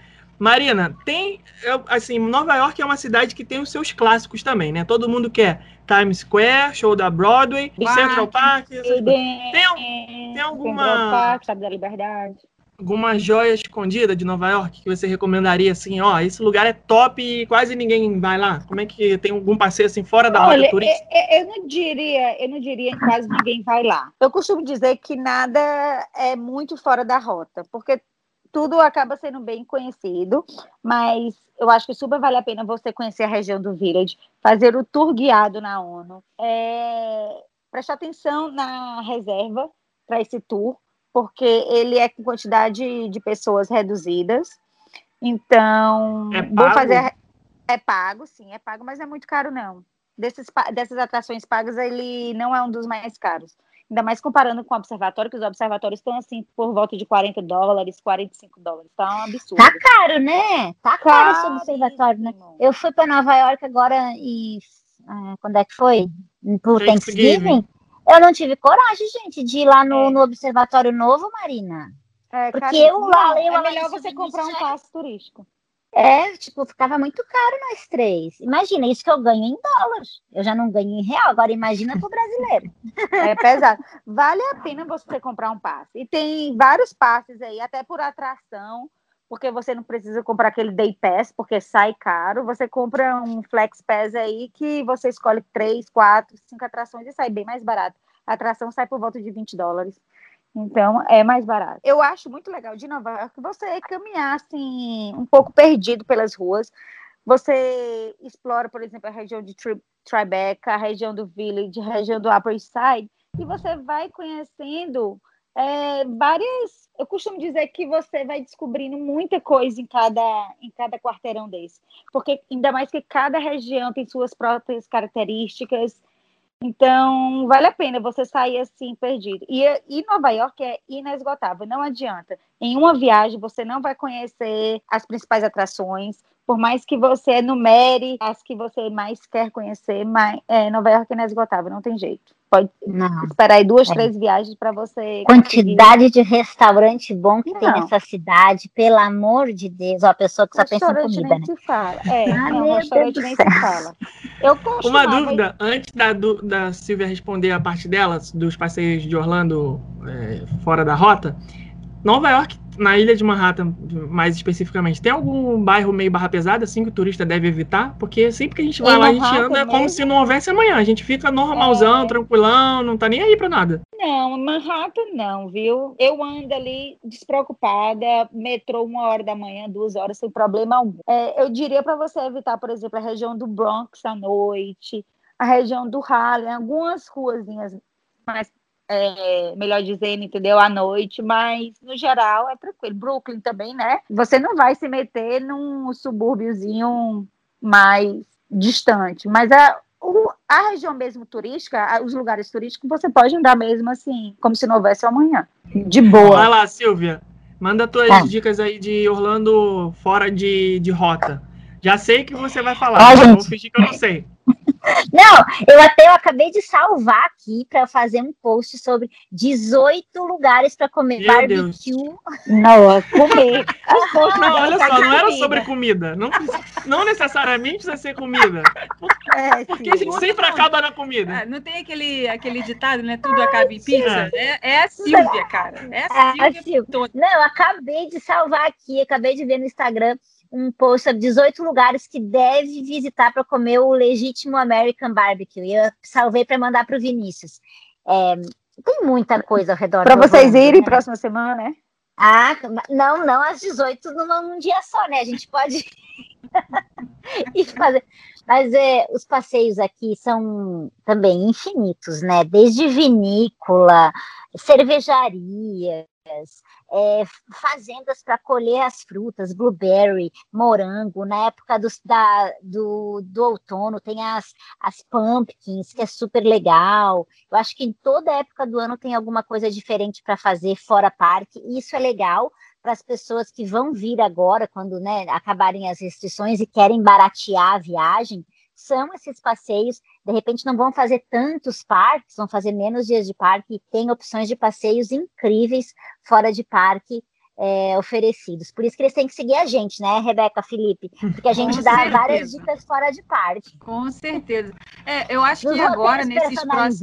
Marina, tem eu- assim, Nova York é uma cidade que tem os seus clássicos também, né? Todo mundo quer Times Square, show da Broadway, Parque, Central Park, essas. Tem, tem alguma- Central Park, Estado da Liberdade. alguma joia escondida de Nova York que você recomendaria assim, ó, esse lugar é top e quase ninguém vai lá? Como é que tem algum passeio assim fora da Olha, rota turística? é- é- eu não diria, eu não diria que quase ninguém vai lá. Eu costumo dizer que nada é muito fora da rota, porque tudo acaba sendo bem conhecido, mas eu acho que super vale a pena você conhecer a região do Village, fazer o tour guiado na ONU, é, prestar atenção na reserva para esse tour, porque ele é com quantidade de pessoas reduzidas. Então, É vou fazer a- é pago, sim, é pago, mas não é muito caro, não. Desses, dessas atrações pagas, ele não é um dos mais caros. Ainda mais comparando com o observatório, que os observatórios estão assim por volta de 40 dólares, 45 dólares. Tá um absurdo. Tá caro, né? Tá caro esse observatório, né? Eu fui para Nova York agora e ah, quando é que foi? Por Thanksgiving. Thanksgiving. Eu não tive coragem, gente, de ir lá no, É. no observatório novo, Marina. É, Porque caríssimo. eu lá, eu é melhor você comprar um passe turístico. É, tipo, ficava muito caro nós três. Imagina, isso que eu ganho em dólares. Eu já não ganho em real, agora imagina pro brasileiro. É pesado. Vale a pena você comprar um passe. E tem vários passes aí, até por atração, porque você não precisa comprar aquele day pass, porque sai caro. Você compra um flex pass aí que você escolhe três, quatro, cinco atrações e sai bem mais barato. A atração sai por volta de 20 dólares. Então, é mais barato. Eu acho muito legal de Nova York você caminhar assim, um pouco perdido pelas ruas. Você explora, por exemplo, a região de Tri Tribeca, a região do Village, a região do Upper East Side, e você vai conhecendo é, várias. Eu costumo dizer que você vai descobrindo muita coisa em cada, em cada quarteirão desse, porque ainda mais que cada região tem suas próprias características. Então, vale a pena você sair assim perdido. E, e Nova York é inesgotável, não adianta. Em uma viagem, você não vai conhecer as principais atrações, por mais que você enumere as que você mais quer conhecer, mas é, Nova York é inesgotável, não tem jeito. Pode Não. esperar aí duas, É. três viagens para você. conseguir. Quantidade de restaurante bom que tem Não. nessa cidade, pelo amor de Deus. Ó, a pessoa que só pensa em Restaurante comida, nem né? se fala. É, Ah, não, restaurante nem se fala. Eu Uma dúvida, antes da, da Silvia responder a parte dela, dos passeios de Orlando é, fora da rota, Nova York, na ilha de Manhattan, mais especificamente, tem algum bairro meio barra pesada, assim, que o turista deve evitar? Porque sempre que a gente vai Em lá, a gente Manhattan anda como mesmo? se não houvesse amanhã. A gente fica normalzão, É. tranquilão, não tá nem aí pra nada. Não, Manhattan não, viu? Eu ando ali despreocupada, metrô uma hora da manhã, duas horas, sem problema algum. É, eu diria para você evitar, por exemplo, a região do Bronx à noite, a região do Harlem, algumas ruazinhas mais, é, melhor dizendo, entendeu? À noite, mas no geral é tranquilo. Brooklyn também, né? Você não vai se meter num subúrbiozinho mais distante, mas a, o- a região mesmo turística, os lugares turísticos, você pode andar mesmo assim, como se não houvesse amanhã. De Vai boa. lá, Silvia. Manda tuas Tá. dicas aí de Orlando fora de, de rota. Já sei que você vai falar, Ó, mas vou gente. fingir que eu não sei. Não, eu até eu acabei de salvar aqui para fazer um post sobre 18 lugares para comer Meu barbecue. Não, comer. Não, não olha só, não era sobre comida. Não, não necessariamente precisa ser comida. É, Porque a gente sempre acaba na comida. Ah, não tem aquele, aquele ditado, né? Tudo acaba em pizza? É, é a Silvia, cara. É a Ah, Silvia Silvia. toda. Não, eu acabei de salvar aqui, acabei de ver no Instagram um post sobre 18 lugares que deve visitar para comer o legítimo American Barbecue. E eu salvei para mandar para o Vinícius. É, Tem muita coisa ao redor Para vocês irem né? próxima semana, né? Ah, não, não às 18 numa, num dia só, né? A gente pode ir fazer. Mas é, os passeios aqui são também infinitos, né? Desde vinícola, cervejarias, é, fazendas para colher as frutas, blueberry, morango. Na época dos- da- do, do outono tem as, as pumpkins, que é super legal. Eu acho que em toda época do ano tem alguma coisa diferente para fazer fora parque, e isso é legal para as pessoas que vão vir agora, quando né, acabarem as restrições e querem baratear a viagem. São esses passeios, de repente não vão fazer tantos parques, vão fazer menos dias de parque, e tem opções de passeios incríveis fora de parque é, oferecidos. Por isso que eles têm que seguir a gente, né, Rebeca, Felipe? Porque a gente Com dá certeza. várias dicas fora de parque. Com certeza. É, eu acho Nos que agora, nesses próximos.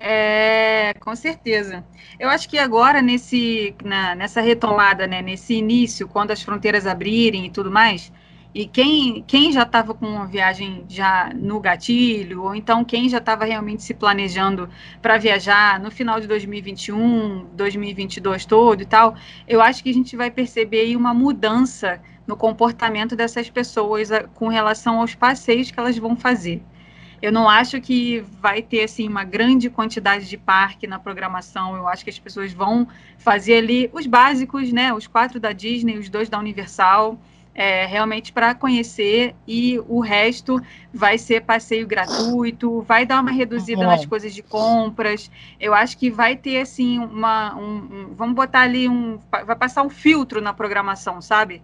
É, com certeza. Eu acho que agora, nesse, na- nessa retomada, né, nesse início, quando as fronteiras abrirem e tudo mais, e quem, quem já estava com uma viagem já no gatilho, ou então quem já estava realmente se planejando para viajar no final de 2021, 2022 todo e tal, eu acho que a gente vai perceber aí uma mudança no comportamento dessas pessoas a- com relação aos passeios que elas vão fazer. Eu não acho que vai ter assim uma grande quantidade de parque na programação. Eu acho que as pessoas vão fazer ali os básicos, né? Os quatro da Disney, os dois da Universal, é, realmente para conhecer e o resto vai ser passeio gratuito, vai dar uma reduzida É. nas coisas de compras. Eu acho que vai ter assim uma, um, um- vamos botar ali um, vai passar um filtro na programação, sabe?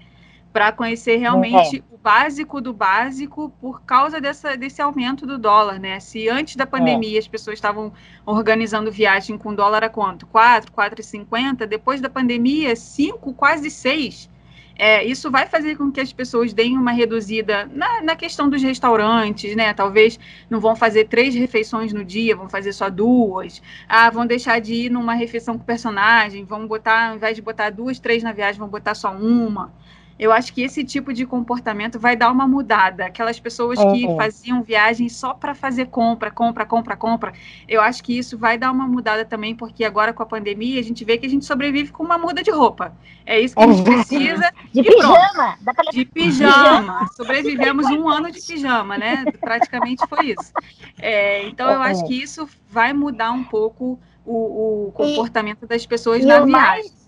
Para conhecer realmente o básico do básico por causa dessa, desse aumento do dólar, né? Se antes da pandemia as pessoas estavam organizando viagem com dólar a quanto? 4, 4,50, depois da pandemia, 5, quase 6. É, isso vai fazer com que as pessoas deem uma reduzida na, na questão dos restaurantes, né? Talvez não vão fazer três refeições no dia, vão fazer só duas. Ah, vão deixar de ir numa refeição com personagem, vão botar, ao invés de botar duas, três na viagem, vão botar só uma. Eu acho que esse tipo de comportamento vai dar uma mudada. Aquelas pessoas que Uhum. faziam viagem só para fazer compra, compra, compra, compra. Eu acho que isso vai dar uma mudada também, porque agora com a pandemia a gente vê que a gente sobrevive com uma muda de roupa. É isso que a gente precisa De E pronto. pijama, dá pra de pijama. Sobrevivemos um ano de pijama, né? Praticamente foi isso. É, então eu acho que isso vai mudar um pouco o, o comportamento das pessoas E na o viagem. mais,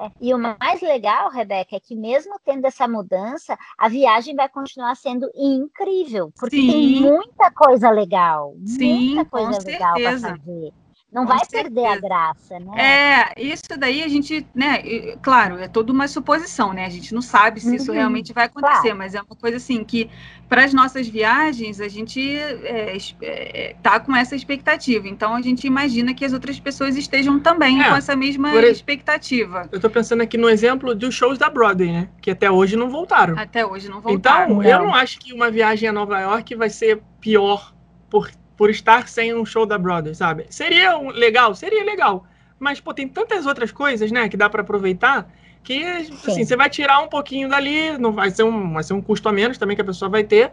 é, e o mais legal, Rebeca, é que mesmo tendo essa mudança, a viagem vai continuar sendo incrível, porque tem Sim. muita coisa legal, Sim, muita coisa legal para fazer. Não Com vai perder a certeza. graça, né? É, isso daí a gente, né, e- claro, é toda uma suposição, né? A gente não sabe se isso Uhum, realmente vai acontecer, claro. mas é uma coisa assim que para as nossas viagens a gente é, es- é, tá com essa expectativa. Então a gente imagina que as outras pessoas estejam também É, com essa mesma por ex- expectativa. Eu tô pensando aqui no exemplo dos shows da Broadway, né? Que até hoje não voltaram. Até hoje não voltaram. Então, eu não acho que uma viagem a Nova York vai ser pior por, por estar sem um show da Broadway, sabe? Seria um- legal? Seria legal. Mas, pô, tem tantas outras coisas, né, que dá pra aproveitar, que, assim, Sim. você vai tirar um pouquinho dali, não vai ser um, vai ser um custo a menos também que a pessoa vai ter,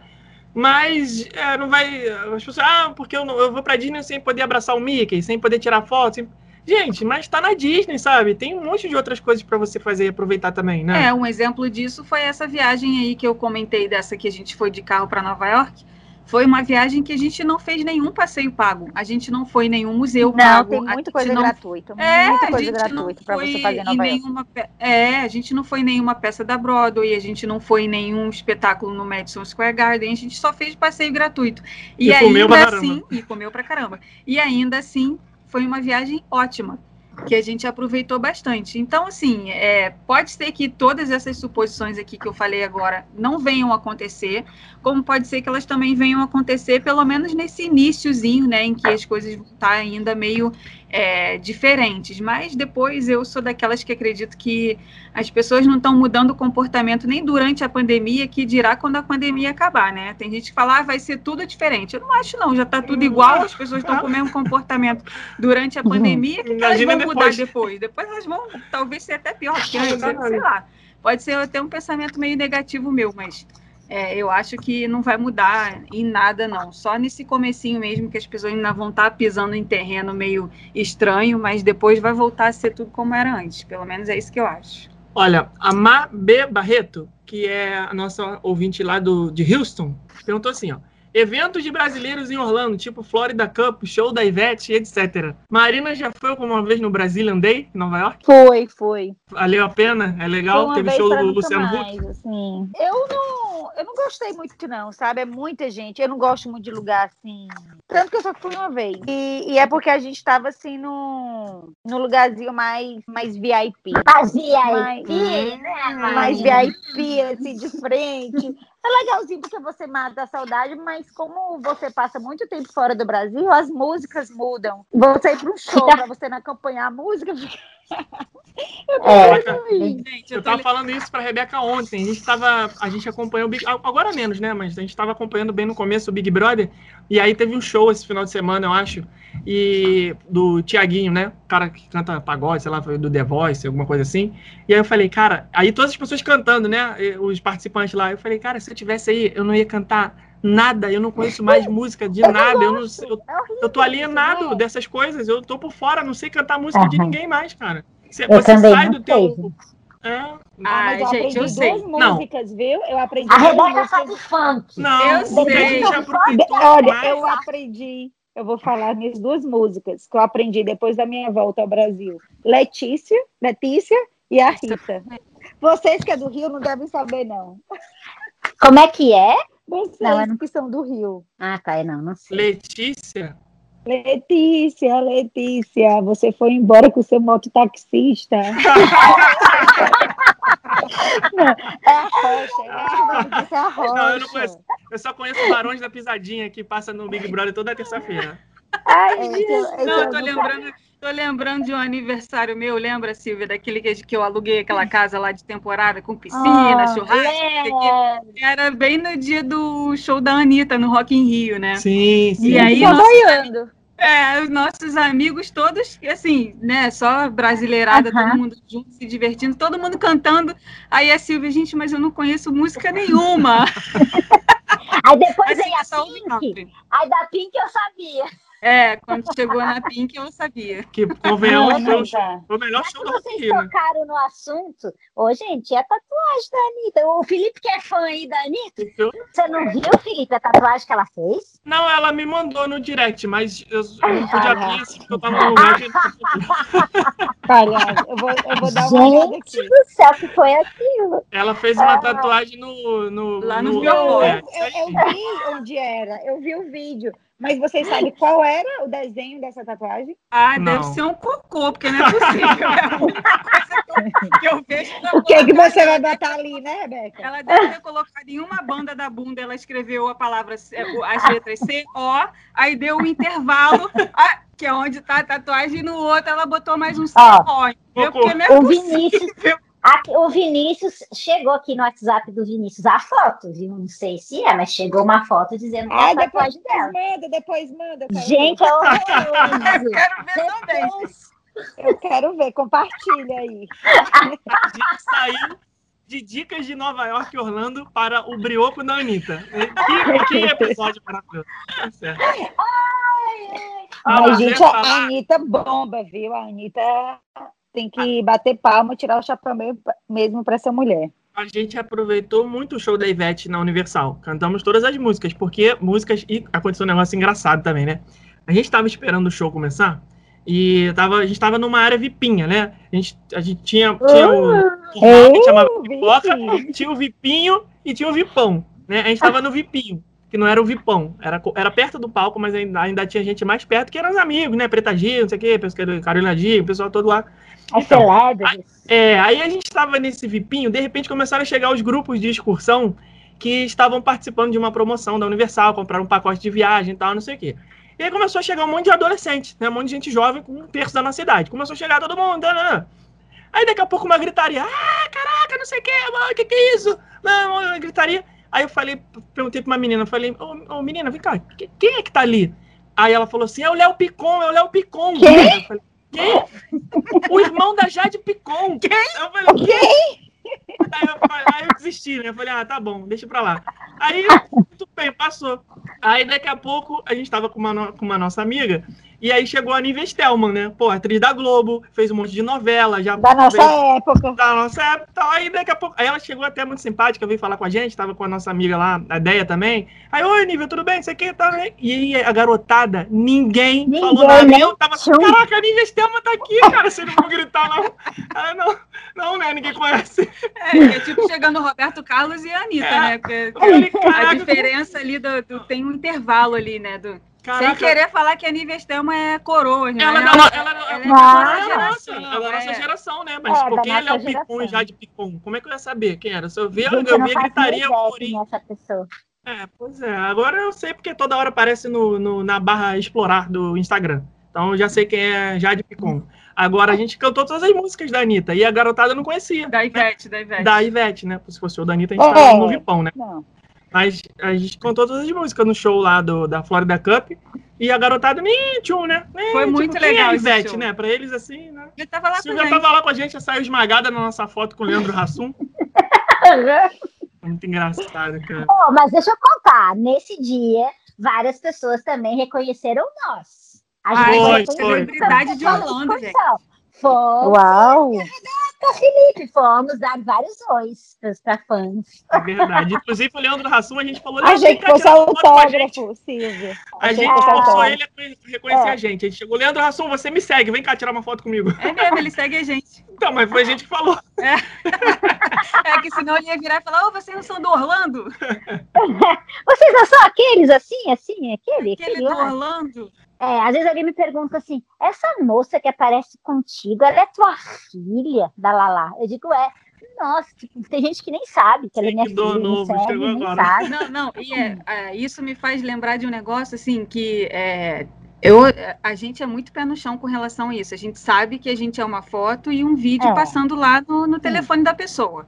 mas é, não vai... As pessoas, ah, porque eu, não, eu vou pra Disney sem poder abraçar o Mickey, sem poder tirar foto, sem... Gente, mas tá na Disney, sabe? Tem um monte de outras coisas pra você fazer e aproveitar também, né? É, um exemplo disso foi essa viagem aí que eu comentei dessa que a gente foi de carro para Nova York. Foi uma viagem que a gente não fez nenhum passeio pago. A gente não foi em nenhum museu Não, pago. tem a muita gente coisa não gratuita. É, muita a coisa gente gratuita não para foi você fazer em nenhuma É, a gente não foi em nenhuma peça da Broadway, a gente não foi em nenhum espetáculo no Madison Square Garden, a gente só fez passeio gratuito. E, E comeu pra ainda caramba. assim, e comeu pra caramba. E ainda assim, foi uma viagem ótima, que a gente aproveitou bastante. Então, assim, é, pode ser que todas essas suposições aqui que eu falei agora não venham acontecer, como pode ser que elas também venham acontecer, pelo menos nesse iníciozinho, né, em que as coisas estar ainda meio é, diferentes. Mas depois eu sou daquelas que acredito que as pessoas não estão mudando o comportamento nem durante a pandemia, que dirá quando a pandemia acabar, né? Tem gente que fala, ah, vai ser tudo diferente. Eu não acho, não, já está tudo igual, as pessoas estão com o mesmo comportamento durante a pandemia, que, que elas vão mudar depois. depois? Depois elas vão talvez ser até pior, antes, Exatamente. sei lá. Pode ser até um pensamento meio negativo meu, mas É, eu acho que não vai mudar em nada, não. Só nesse comecinho mesmo que as pessoas ainda vão estar pisando em terreno meio estranho, mas depois vai voltar a ser tudo como era antes. Pelo menos é isso que eu acho. Olha, a Ma B. Barreto, que é a nossa ouvinte lá do, de Houston, perguntou assim, ó. Eventos de brasileiros em Orlando, tipo Florida Cup, show da Ivete, etc. Marina já foi alguma vez no Brazilian Day, em Nova York? Foi, foi. Valeu a pena? É Foi legal? uma Teve vez show do Luciano Huck? mais, assim. Eu não, eu não gostei muito, não, sabe? É muita gente. Eu não gosto muito de lugar assim. Tanto que eu só fui uma vez. E, e é porque a gente tava assim no, no lugarzinho mais, mais VIP. Fazia Mas- aí, né, Mais? VIP, assim, de frente. É legalzinho porque você mata a saudade, mas como você passa muito tempo fora do Brasil, as músicas mudam. Você ir para um show para você não acompanhar a música, É. Gente, Eu eu tô tava falando isso pra Rebeca ontem. A gente tava. A gente acompanhou o Big. Agora menos, né? Mas a gente tava acompanhando bem no começo o Big Brother. E aí teve um show esse final de semana, eu acho. E do Tiaguinho, né? O cara que canta pagode, sei lá, foi do The Voice, alguma coisa assim. E aí eu falei, cara, aí todas as pessoas cantando, né? e Os participantes lá. Eu falei, cara, se eu tivesse aí, eu não ia cantar nada, eu não conheço mais música de nada, eu não sei. Eu, É eu tô alienado né? dessas coisas, eu tô por fora, não sei cantar música de Aham. ninguém mais, cara. Você, Eu você também sai não do teu. sei. É, Ah, Ah, mas eu gente, aprendi eu sei. duas Não. músicas, viu? Eu aprendi A Rebeca músicas. sabe funk. Não, Eu sei. aproveitou Olha, mais. eu aprendi. Eu vou falar minhas duas músicas que eu aprendi depois da minha volta ao Brasil. Letícia, Letícia e a Rita. Vocês que é do Rio não devem saber, não. Como é que é? Vocês Não, não- que são do Rio. Ah, tá, não, não sei. Letícia? Letícia, Letícia, você foi embora com o seu mototaxista. não, é a rocha. O é a rocha. Não, eu não conheço. Eu só conheço Barões da Pisadinha, que passa no Big Brother toda terça-feira. Ai, esse eu- esse Não, eu tô lembrando, tô lembrando de um aniversário meu, lembra, Silvia, daquele que, que eu aluguei aquela casa lá de temporada com piscina, Ah, churrasco. é. que Era bem no dia do show da Anitta no Rock in Rio, né? Sim, sim. E aí, nossos, boiando. é, os nossos amigos todos, assim, né, só brasileirada, Aham. todo mundo junto, se divertindo, todo mundo cantando. Aí a Silvia, gente, mas eu não conheço música nenhuma. Aí depois veio a Pink. Aí da Pink eu sabia. É, quando chegou na Pink, eu sabia. Que, convenhamos, Não, foi o, melhor show in vocês Rio, né? tocaram no assunto, ô, gente, é a tatuagem da Anitta. O Felipe que é fã aí da Anitta. Eu- Você não viu, Felipe, a tatuagem que ela fez? Não, ela me mandou no direct, mas eu, eu não pude Ah, abrir assim, porque eu tava no lugar que... Palhaço, eu vou, eu vou dar uma olhada Gente aqui. do céu, que foi aquilo? Ela fez uma tatuagem no... no Lá no no, violão. é, Eu, eu vi onde era, eu vi o vídeo, mas vocês sabem qual era o desenho dessa tatuagem? Ah, Não. deve ser um cocô, porque não é possível. É a única coisa que eu, que eu vejo. O que, que colocar você vai botar ali, né, Rebeca? Ela deve ter colocado em uma banda da bunda, ela escreveu a palavra, é, as letras C, O, aí deu um intervalo, ah, que é onde tá a tatuagem, e no outro ela botou mais um C, Ó, O. Porque não é O possível. Vinícius, aqui- o Vinícius chegou aqui no WhatsApp do Vinícius a foto, viu? Não sei se é, mas chegou uma foto dizendo que é Ah, a depois, dela. manda, depois manda. eu Gente, é horroroso. Quero ver também. Depois- Eu quero ver, compartilha aí. A gente saiu de dicas de Nova York e Orlando para o brioco da Anitta. Que, que episódio maravilhoso. Tá certo. Ah, Mas, mas gente, eu a Anitta bomba, viu? A Anitta tem que bater palma, tirar o chapéu mesmo- pra essa mulher. A gente aproveitou muito o show da Ivete na Universal. Cantamos todas as músicas, porque músicas. E aconteceu um negócio engraçado também, né? A gente tava esperando o show começar e tava, a gente tava numa área vipinha, né? A gente, a gente tinha, tinha o. o que chamava Uh, pipoca, tinha o vipinho e tinha o vipão, né? A gente tava no vipinho, que não era o vipão. Era, era perto do palco, mas ainda, ainda tinha gente mais perto, que eram os amigos, né? Preta Gil, não sei o quê, Carolina Gil, o pessoal todo lá. É Então, celebre. É, aí a gente estava nesse VIPinho, de repente começaram a chegar os grupos de excursão que estavam participando de uma promoção da Universal, compraram um pacote de viagem e tal, não sei o quê. E aí começou a chegar um monte de adolescentes, né? Um monte de gente jovem com um terço da nossa idade. Começou a chegar todo mundo. nananã. Aí daqui a pouco uma gritaria. Ah, caraca, não sei o quê, o que que é isso? Não, uma gritaria. Aí eu falei, perguntei pra uma menina, falei, ô, ô, menina, vem cá, que- quem é que tá ali? Aí ela falou assim, é o Léo Picon, é o Léo Picon. Quem? Eu falei, quem? O irmão da Jade Picon. Quem? Eu falei, quem? Aí eu, aí eu desisti, né? Eu falei, ah, tá bom, deixa pra lá. Aí, tudo bem, passou. Aí, daqui a pouco, a gente tava com uma, com uma nossa amiga, e aí chegou a Nívia Stelman, né? Pô, atriz da Globo, fez um monte de novela, já Da nossa fez- época. da nossa época. Aí daqui a pouco. Aí ela chegou até muito simpática, veio falar com a gente, tava com a nossa amiga lá, a Deia também. Aí, oi, Nível, tudo bem? Isso aqui tá. E aí a garotada, ninguém, Ninguém, falou nada. né? Eu tava assim, caraca, a Nível Stelma tá aqui, cara. Vocês não vão gritar, não. Ela, não, não, né? Ninguém conhece. É, é tipo chegando o Roberto Carlos e a Anitta, É. né? Porque a diferença ali do, do- tem um intervalo ali, né? Do, sem caraca. querer falar que a Nívia Stelma é coroa, né? Ela, Ela, não, ela, ela, ela é ela, da nossa ela é nossa nossa, geração, né? Mas É, quem é Léo Picon e geração. Jade Picon? Como é que eu ia saber quem era? Se eu ver, eu, eu não vi, faço nem gritaria, euforia. quem é essa pessoa. É, pois é. Agora eu sei porque toda hora aparece no, no- na barra explorar do Instagram. Então eu já sei quem é Jade Picon. Agora a gente cantou todas as músicas da Anitta e a garotada não conhecia. Da Ivete, da Ivete. Da Ivete, né? Se fosse o da Anitta, a gente É. tava no Vipão, né? Não. Mas a gente cantou todas as músicas no show lá do, da Florida Cup e a garotada nem tchum, né? Nem, Foi muito quem legal é Ivete, show. né? Pra eles assim, né? Ele tava lá com a Silvia gente. tava lá com a gente, já saiu esmagada na nossa foto com o Leandro Hassum. Muito engraçado, cara. Oh, mas deixa eu contar. Nesse dia, várias pessoas também reconheceram nós. A gente foi, foi. Celebridade de Orlando, excursão. Fomos, Uau! Felipe, fomos dar vários ois para fãs. É verdade. Inclusive, o Leandro Hassum, a gente falou, A "Leandro, gente fosse tirar uma foto com a gente." autógrafo, Silvia. A gente forçou ele a conhe- reconhecer É. a gente. A gente chegou, Leandro Hassum, você me segue, vem cá tirar uma foto comigo. É mesmo, ele segue a gente. Então, mas foi a gente que falou. É que senão ele ia virar e falar, ô, vocês não são do Orlando? Vocês não são aqueles assim, assim, aquele? Aquele aquele do lá? Orlando? É, às vezes alguém me pergunta assim: essa moça que aparece contigo, ela é tua filha da Lala? Eu digo, é. Nossa, tipo, tem gente que nem sabe que ela é minha filha, novo, não segue, chegou nem agora. sabe. Não, não, e é, é, isso me faz lembrar de um negócio assim que é, eu, a gente é muito pé no chão com relação a isso. A gente sabe que a gente é uma foto e um vídeo É. passando lá no, no telefone da pessoa.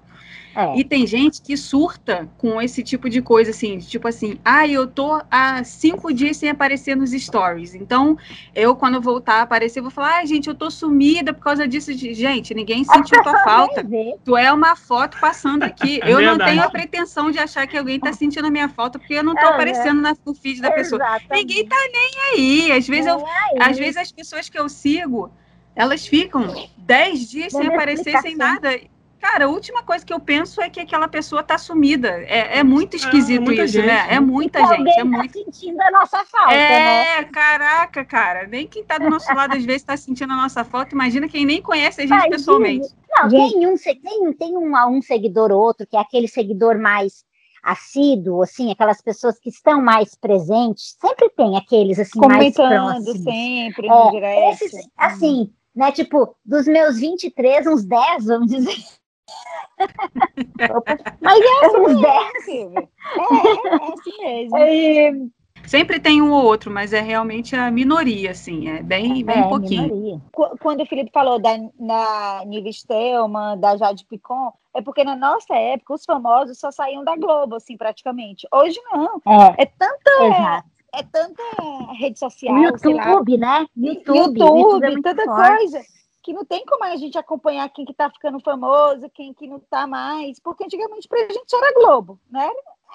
É. E tem gente que surta com esse tipo de coisa, assim, tipo assim, ah, eu tô há cinco dias sem aparecer nos stories. Então, eu, quando voltar a aparecer, vou falar, ah, gente, eu tô sumida por causa disso. Gente, ninguém sentiu tua falta. Tu é uma foto passando aqui. É eu não tenho a pretensão de achar que alguém tá sentindo a minha falta, porque eu não tô É, aparecendo na- no feed da pessoa. Exatamente. Ninguém tá nem aí. Às vezes, eu, às vezes as pessoas que eu sigo, elas ficam 10 dias sem aparecer, sem nada. Cara, a última coisa que eu penso é que aquela pessoa tá sumida. É, é muito esquisito muita isso, gente, né? É né? muita Alguém gente, é tá muito. sentindo a nossa falta, né? É, caraca, cara. Nem quem tá do nosso lado às vezes tá sentindo a nossa falta. Imagina quem nem conhece a gente Imagina. pessoalmente. Não, Gente. tem um, tem, tem um, um seguidor ou outro, que é aquele seguidor mais assíduo, assim, aquelas pessoas que estão mais presentes. Sempre tem aqueles, assim, mais Comentando próximos. sempre É. Esses, assim, né, tipo, dos meus 23, uns 10, vamos dizer. Mas é assim uns mesmo, 10. Silvia. É, é assim mesmo. É, Sempre tem um ou outro, mas é realmente a minoria, assim. É bem, bem é, pouquinho. minoria. Qu- Quando o Felipe falou da na Nive Stelman, da Jade Picon, é porque na nossa época os famosos só saíam da Globo, assim, praticamente. Hoje não. É, É tanta, exato. é tanta rede social, sei lá, YouTube, né? YouTube, YouTube, YouTube é tanta forte. coisa que não tem como a gente acompanhar quem que tá ficando famoso, quem que não tá mais, porque antigamente pra gente era Globo, né?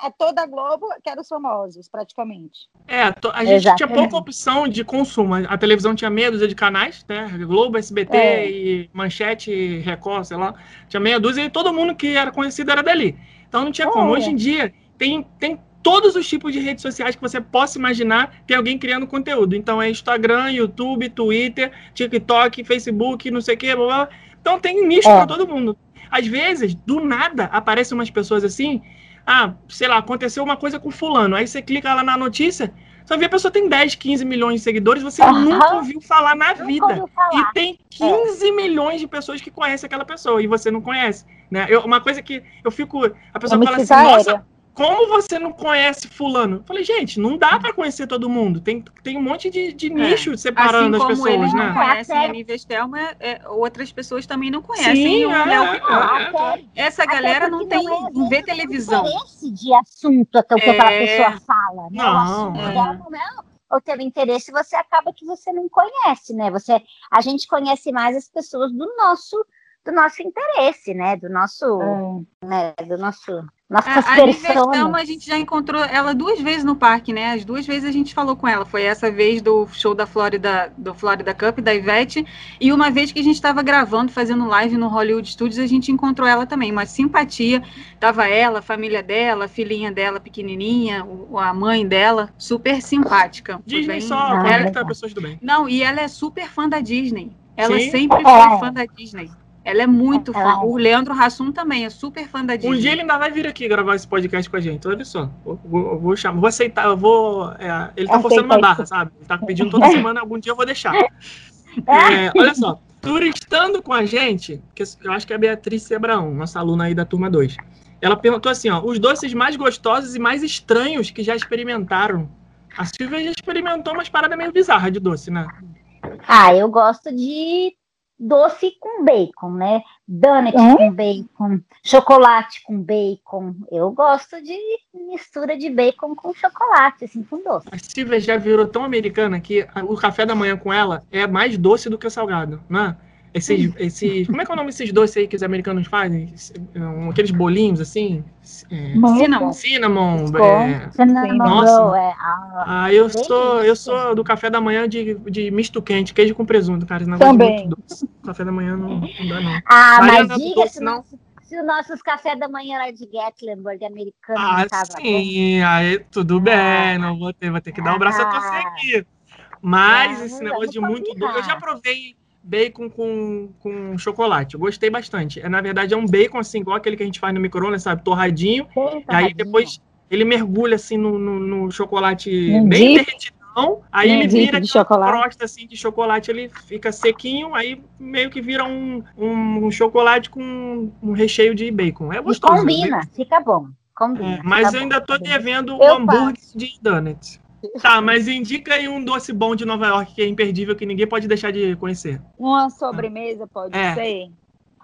É toda a Globo que era os famosos, praticamente. É, a gente tinha Exatamente. pouca opção de consumo. A televisão tinha meia dúzia de canais, né? Globo, SBT É. e Manchete, Record, sei lá. Tinha meia dúzia e todo mundo que era conhecido era dali. Então não tinha como. É. Hoje em dia, tem, tem todos os tipos de redes sociais que você possa imaginar, tem alguém criando conteúdo. Então é Instagram, YouTube, Twitter, TikTok, Facebook, não sei o que, blá, blá. Então tem nicho É. para todo mundo. Às vezes, do nada, aparecem umas pessoas assim, ah, sei lá, aconteceu uma coisa com fulano. Aí você clica lá na notícia, só vê a pessoa tem 10, 15 milhões de seguidores, você Aham. nunca ouviu falar na Nunca vida. falar. E tem 15 milhões de pessoas que conhecem aquela pessoa e você não conhece. Né? Eu- uma coisa que eu fico. A pessoa fala assim, ficar nossa, aérea. Como você não conhece fulano? Eu falei, gente, não dá pra conhecer todo mundo. Tem, tem um monte de, de nicho Assim separando as como pessoas, eles não né? conhecem É, a Nível é, outras pessoas também não conhecem Sim, o é, Léo é, é. Essa galera não tem, é- não vê tem televisão. interesse de assunto até o que aquela É. pessoa fala, né? Não, é. não é o teu interesse, você acaba que você não conhece, né? Você, a gente conhece mais as pessoas do nosso do nosso interesse, né? Do nosso, É. né? Do nosso nossas A, a personas. a gente já encontrou ela duas vezes no parque, né? As duas vezes a gente falou com ela. Foi essa vez do show da Florida, do Florida Cup, da Ivete, e uma vez que a gente estava gravando, fazendo live no Hollywood Studios, a gente encontrou ela também. Uma simpatia. Tava ela, a família dela, a filhinha dela pequenininha, a mãe dela, super simpática. Disney bem- só Ah, conecta legal. pessoas do bem. Não, e ela é super fã da Disney. Ela Sim. sempre É. foi fã da Disney. Ela é muito fã. é. O Leandro Hassum também é super fã da Disney. Um dia ele ainda vai vir aqui gravar esse podcast com a gente. Olha só. Vou, vou, vou chamar, vou aceitar, eu vou. é, ele tá forçando uma barra, sabe? Ele tá pedindo toda semana, algum dia eu vou deixar. É. É, olha só, turistando com a gente, que eu acho que é a Beatriz Sebraão, nossa aluna aí da turma 2. Ela perguntou assim, ó, os doces mais gostosos e mais estranhos que já experimentaram. A Silvia já experimentou umas paradas meio bizarras de doce, né? Ah, eu gosto de doce com bacon, né? Donut Hum? com bacon, chocolate com bacon. Eu gosto de mistura de bacon com chocolate, assim, com doce. A Silvia já virou tão americana que o café da manhã com ela é mais doce do que o salgado, né? Esses, esses, como é que é o nome desses doces aí que os americanos fazem? Um, Aqueles bolinhos assim? É, Cinnamon. cinnamon. É. Cinnamon Nossa. é, ah, Ah, eu Bem sou, eu sou do café da manhã de, de misto quente, queijo com presunto, cara. Esse negócio Também. é muito doce. Café da manhã não, não dá, não. Ah, Mariana mas diga se, não. se os nossos café da manhã era de Gatlinburg americano Ah, tava bom. sim, aí tudo bem, Ah. não vou ter, vou ter que dar o braço a torcer aqui. Mas Ah, esse negócio de muito doce, eu já provei bacon com, com chocolate, eu gostei bastante. É, na verdade é um bacon assim, igual aquele que a gente faz no micro-ondas, sabe, torradinho, e aí depois ele mergulha assim no, no- no chocolate Num bem dip? derretidão, aí Num ele vira de chocolate? crosta assim de chocolate, ele fica sequinho, aí meio que vira um, um chocolate com um recheio de bacon. É E gostoso. combina, fica bom. Combina. É, mas bom. eu ainda tô devendo o Eu hambúrguer de donuts. Tá, mas indica aí um doce bom de Nova York que é imperdível, que ninguém pode deixar de conhecer. Uma sobremesa pode É. ser?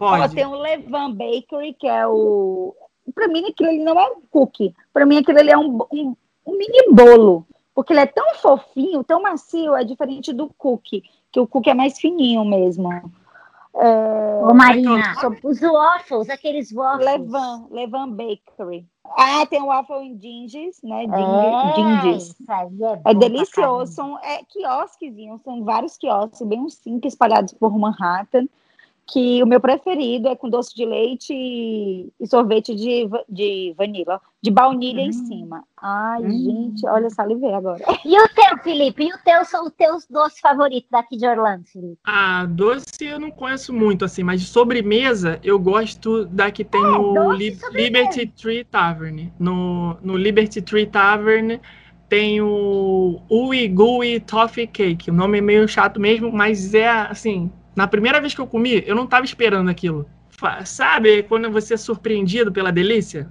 Ó, Pode. tem o Levan Bakery, que é o. Pra mim, aquilo ali não é um cookie. Pra mim, aquilo ali é um, um, um mini bolo. Porque ele é tão fofinho, tão macio, é diferente do cookie, que o cookie é mais fininho mesmo. É, Ô, Marina, os waffles, aqueles waffles. Levan, Levan Bakery. Ah, tem o waffle em Gingers, né? É, aí é, É pra delicioso, são é, quiosquezinhos, são vários quiosques, bem simples, espalhados por Manhattan, que o meu preferido é com doce de leite e, e sorvete de, de vanila, de baunilha em Hum. cima. Ai, Hum. gente, olha, salivei agora. E o teu, Felipe? E o teu são os teus doces favoritos daqui de Orlando, Felipe? Ah, doce eu não conheço muito, assim, mas de sobremesa eu gosto da que tem no doce e Li-. Liberty Tree Tavern. No, no Liberty Tree Tavern tem o Ui Gooey Toffee Cake. O nome é meio chato mesmo, mas é assim. Na primeira vez que eu comi, eu não tava esperando aquilo. Sabe quando você é surpreendido pela delícia?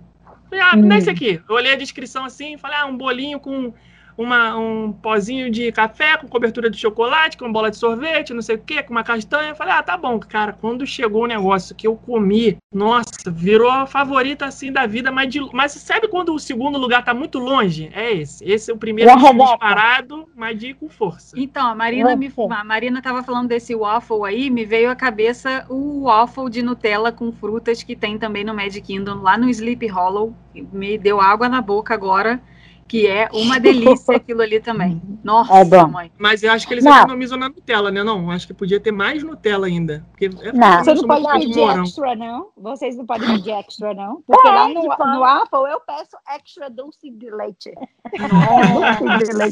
Falei, ah, me dá Hum. esse aqui. Eu olhei a descrição assim falei, ah, um bolinho com uma, um pozinho de café com cobertura de chocolate, com bola de sorvete, não sei o quê, com uma castanha. Eu falei, ah, tá bom, cara. Quando chegou o negócio que eu comi, nossa, virou a favorita assim da vida, mas, de, mas sabe quando o segundo lugar tá muito longe? É esse. Esse é o primeiro disparado, mas de com força. Então, a Marina, me, a Marina tava falando desse waffle aí, me veio à cabeça o waffle de Nutella com frutas que tem também no Magic Kingdom, lá no Sleep Hollow. Me deu água na boca agora, que é uma delícia aquilo ali também. Nossa, É bom. mãe. Mas eu acho que eles Não. economizam na Nutella, né? Não, acho que podia ter mais Nutella ainda. Porque é Não. Você não pode pedir morango. extra, não? Vocês não podem pedir extra, não? Porque lá no, no Apple eu peço extra doce de leite.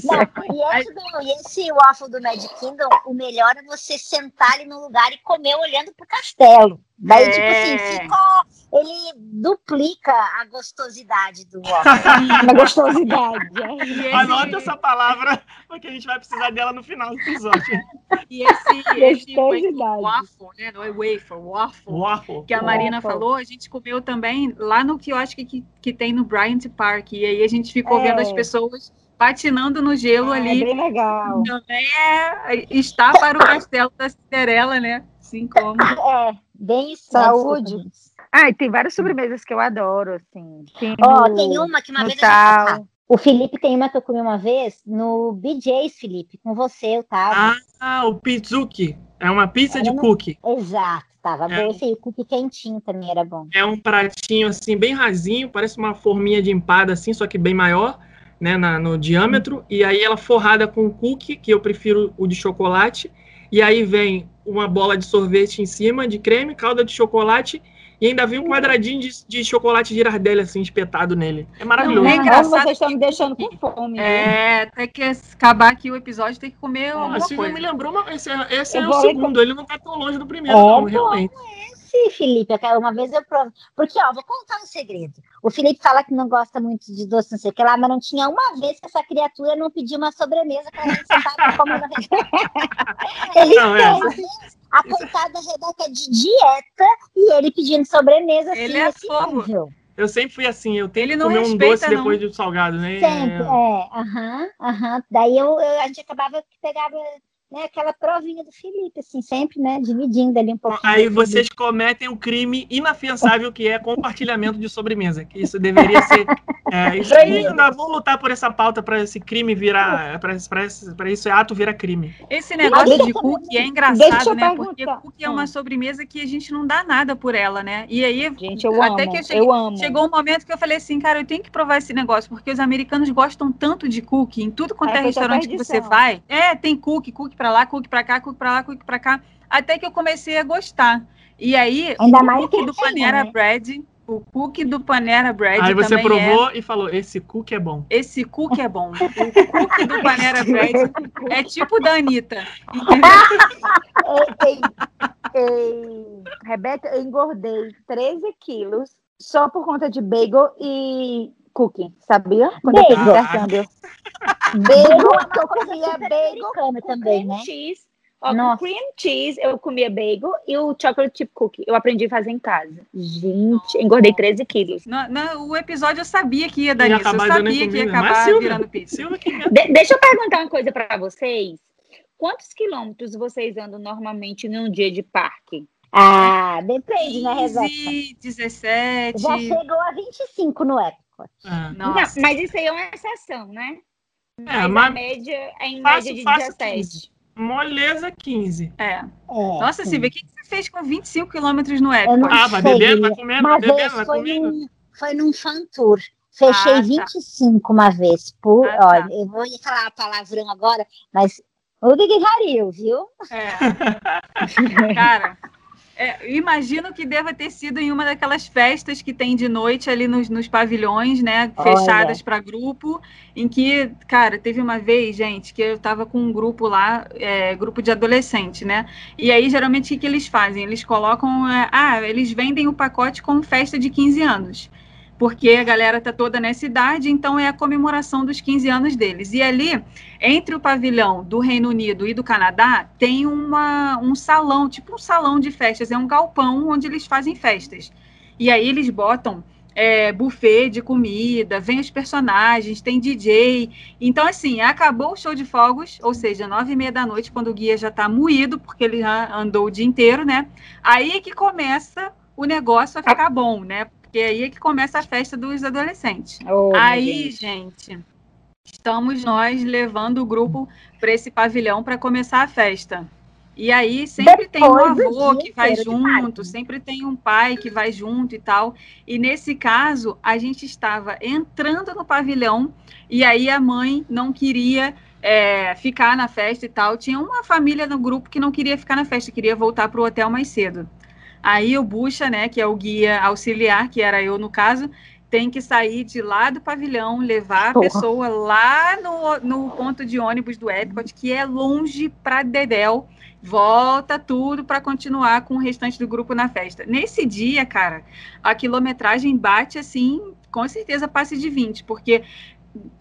Não, e esse, e waffle do Magic Kingdom, o melhor é você sentar ali no lugar e comer olhando pro castelo. Daí, É. tipo assim, fica. Ele duplica a gostosidade do waffle. Uma gostosidade. é. Esse, Anota essa palavra, porque a gente vai precisar dela no final do episódio. e esse, esse waffle, né? Não é wafer, waffle. Waffle. que a Marina Waffle. falou, a gente comeu também lá no quiosque que, que tem no Bryant Park. E aí a gente ficou É. vendo as pessoas patinando no gelo Ah, É ali. bem legal. Também é está para o castelo da Cinderela, né? Assim como. É, bem isso. Saúde. Ah, e tem várias sobremesas que eu adoro, assim. Tem, Ó, no- tem uma que uma vez eu já tal. O Felipe tem uma que eu comi uma vez no BJ's, Felipe. Com você, eu tava. Ah, o pizzuki. É uma pizza de Era no- cookie. Exato. Tava É. bom esse aí, o cookie quentinho também era bom. É um pratinho assim, bem rasinho, parece uma forminha de empada assim, só que bem maior, né, na- no diâmetro. E aí ela forrada com cookie, que eu prefiro o de chocolate. E aí vem uma bola de sorvete em cima, de creme, calda de chocolate. E ainda vem um quadradinho de, de chocolate girardelli, assim, espetado nele. É maravilhoso. Não, é engraçado vocês estão me deixando com fome. né? É, até que acabar aqui o episódio tem que comer alguma Silvia coisa. me lembrou, uma, esse, é- esse é o segundo, ele não tá tão longe do primeiro, É não, bom. realmente. Sim, Felipe, uma vez eu provo. Porque, ó, vou contar um segredo. O Felipe fala que não gosta muito de doce, não sei o que lá, mas não tinha uma vez que essa criatura não pediu uma sobremesa pra gente sentar pra comer na Ele Não, é. tem a coitada Rebeca de dieta e ele pedindo sobremesa assim, Ele é nesse fogo. nível. Eu sempre fui assim, eu tenho Ele que não comer um doce não. depois do salgado, né? Sempre, É. é, aham, aham. Daí eu, eu- a gente acabava que pegava né, aquela provinha do Felipe, assim, sempre, né, dividindo ali um pouquinho. Aí vocês cometem o crime inafiançável que é compartilhamento de sobremesa. Que isso deveria ser. É, isso aí, nós vamos lutar por essa pauta para esse crime virar. Para esse, ato virar crime. Esse negócio de cookie é engraçado, né? Porque cookie é uma sobremesa que a gente não dá nada por ela, né? E aí, Gente, eu até amo, que eu cheguei- eu amo. chegou um momento que eu falei assim, cara, eu tenho que provar esse negócio, porque os americanos gostam tanto de cookie, em tudo quanto É é, restaurante que você vai. É, tem cookie, cookie pra lá, cookie pra cá, cookie pra lá, cookie pra cá. Até que eu comecei a gostar. E aí, Ainda o mais cookie que do Panera né? Bread, o cookie do Panera Bread Aí você é provou e falou: esse cookie é bom. esse cookie é bom. O cookie do Panera Bread é tipo da Anitta. Ei, ei, ei, Rebeca, eu engordei 13 quilos só por conta de bagel e cookie, sabia? Quando eu fiz Bagel. intercâmbio. Bagel, eu comia americana com também, cream né? cheese. Ó, Nossa. cream cheese, eu comia bagel e o chocolate chip cookie. Eu aprendi a fazer em casa. Gente, engordei 13 quilos. No, no- o episódio eu sabia que ia dar Ia nisso. Eu sabia que ia. Mas, acabar Silvia, virando pizza. Silvia que De- deixa eu perguntar uma coisa pra vocês. Quantos quilômetros vocês andam normalmente num dia de parque? Ah, depende, né, Rebeca? 15, 17. Já chegou a 25 no Ah. Não, mas isso aí é uma exceção, né? É, Mas a média é em Fácil, média de fácil 17. 15. moleza 15. É. É, Nossa, sim. Silvia, o que que você fez com 25 quilômetros no Epcot? Ah, vai bebendo, vai comendo, Uma vai bebendo, vez vai comendo. num, foi num fan tour. Fechei Ah, tá. 25 uma vez. Por, Ah, tá. olha, eu vou falar palavrão agora, mas o que viu? É. Cara, é, eu imagino que deva ter sido em uma daquelas festas que tem de noite ali nos, nos pavilhões, né? Fechadas para grupo, em que, cara, teve uma vez, gente, que eu tava com um grupo lá, é, grupo de adolescente, né? E aí, geralmente, o que, que eles fazem? Eles colocam. é, ah, eles vendem o pacote como festa de 15 anos. Porque a galera tá toda nessa idade, então é a comemoração dos 15 anos deles. E ali, entre o pavilhão do Reino Unido e do Canadá, tem uma, um salão, tipo um salão de festas, é um galpão onde eles fazem festas. E aí eles botam é, buffet de comida, vem os personagens, tem DJ. Então, assim, acabou o show de fogos, ou seja, nove e meia da noite, quando o guia já tá moído, porque ele já andou o dia inteiro, né? Aí que começa o negócio a ficar bom, né? Porque aí é que começa a festa dos adolescentes. Oh, Aí, gente, estamos nós levando o grupo para esse pavilhão para começar a festa. E aí sempre tem um Depois avô que vai junto, sempre tem um pai que vai junto e tal. E nesse caso, a gente estava entrando no pavilhão e aí a mãe não queria é, ficar na festa e tal. Tinha uma família no grupo que não queria ficar na festa, queria voltar para o hotel mais cedo. Aí o Bucha, né, que é o guia auxiliar, que era eu no caso, tem que sair de lá do pavilhão, levar a Porra. pessoa lá no, no ponto de ônibus do Epcot, que é longe pra Dedéu, volta tudo para continuar com o restante do grupo na festa. Nesse dia, cara, a quilometragem bate assim, com certeza passe de 20, porque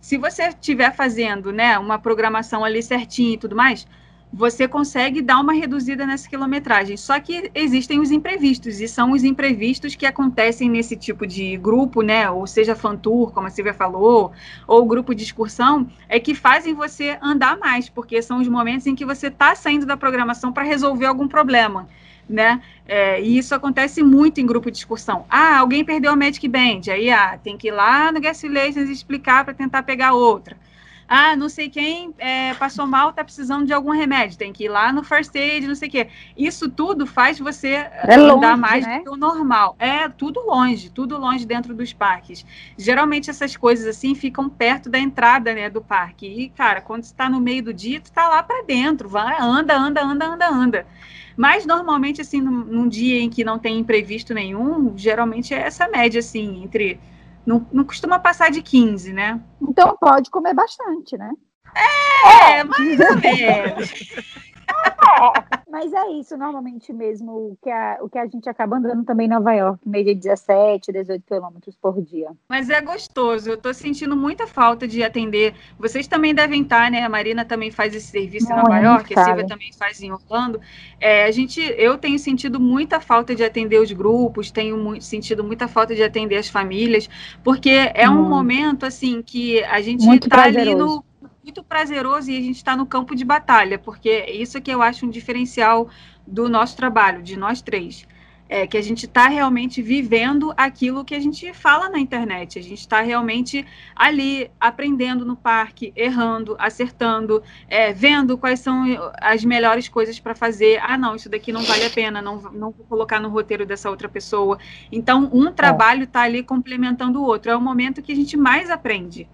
se você estiver fazendo, né, uma programação ali certinha e tudo mais, você consegue dar uma reduzida nessa quilometragem. Só que existem os imprevistos, e são os imprevistos que acontecem nesse tipo de grupo, né? Ou seja, fan tour, como a Silvia falou, ou grupo de excursão, é que fazem você andar mais, porque são os momentos em que você está saindo da programação para resolver algum problema. Né? É, e isso acontece muito em grupo de excursão. Ah, alguém perdeu a Magic Band, aí ah, tem que ir lá no Guest Relations explicar para tentar pegar outra. Ah, não sei quem é, passou mal, tá precisando de algum remédio, tem que ir lá no first aid, não sei o quê. Isso tudo faz você É andar longe, mais né? do que o normal. É tudo longe, tudo longe dentro dos parques. Geralmente essas coisas assim ficam perto da entrada, né, do parque. E, cara, quando você tá no meio do dia, tu tá lá pra dentro, vai, anda, anda, anda, anda, anda. Mas normalmente, assim, num, num dia em que não tem imprevisto nenhum, geralmente é essa média, assim, entre. Não, não costuma passar de 15, né? Então pode comer bastante, né? É, mais ou menos. Mas é isso, normalmente mesmo, o que a, o que a gente acaba andando também em Nova York, média de 17, 18 quilômetros por dia. Mas é gostoso. Eu tô sentindo muita falta de atender. Vocês também devem estar, né? A Marina também faz esse serviço em Nova York, a Silvia também faz em Orlando. É, a gente, eu tenho sentido muita falta de atender os grupos, tenho mu- sentido muita falta de atender as famílias, porque é um Muito. momento assim que a gente Muito tá ali prazeroso. no muito prazeroso e a gente está no campo de batalha, porque isso que eu acho um diferencial do nosso trabalho, de nós três. É que a gente está realmente vivendo aquilo que a gente fala na internet. A gente está realmente ali aprendendo no parque, errando, acertando, é, vendo quais são as melhores coisas para fazer. Ah, não, isso daqui não vale a pena, não, não vou colocar no roteiro dessa outra pessoa. Então, um trabalho está ali complementando o outro. É o momento que a gente mais aprende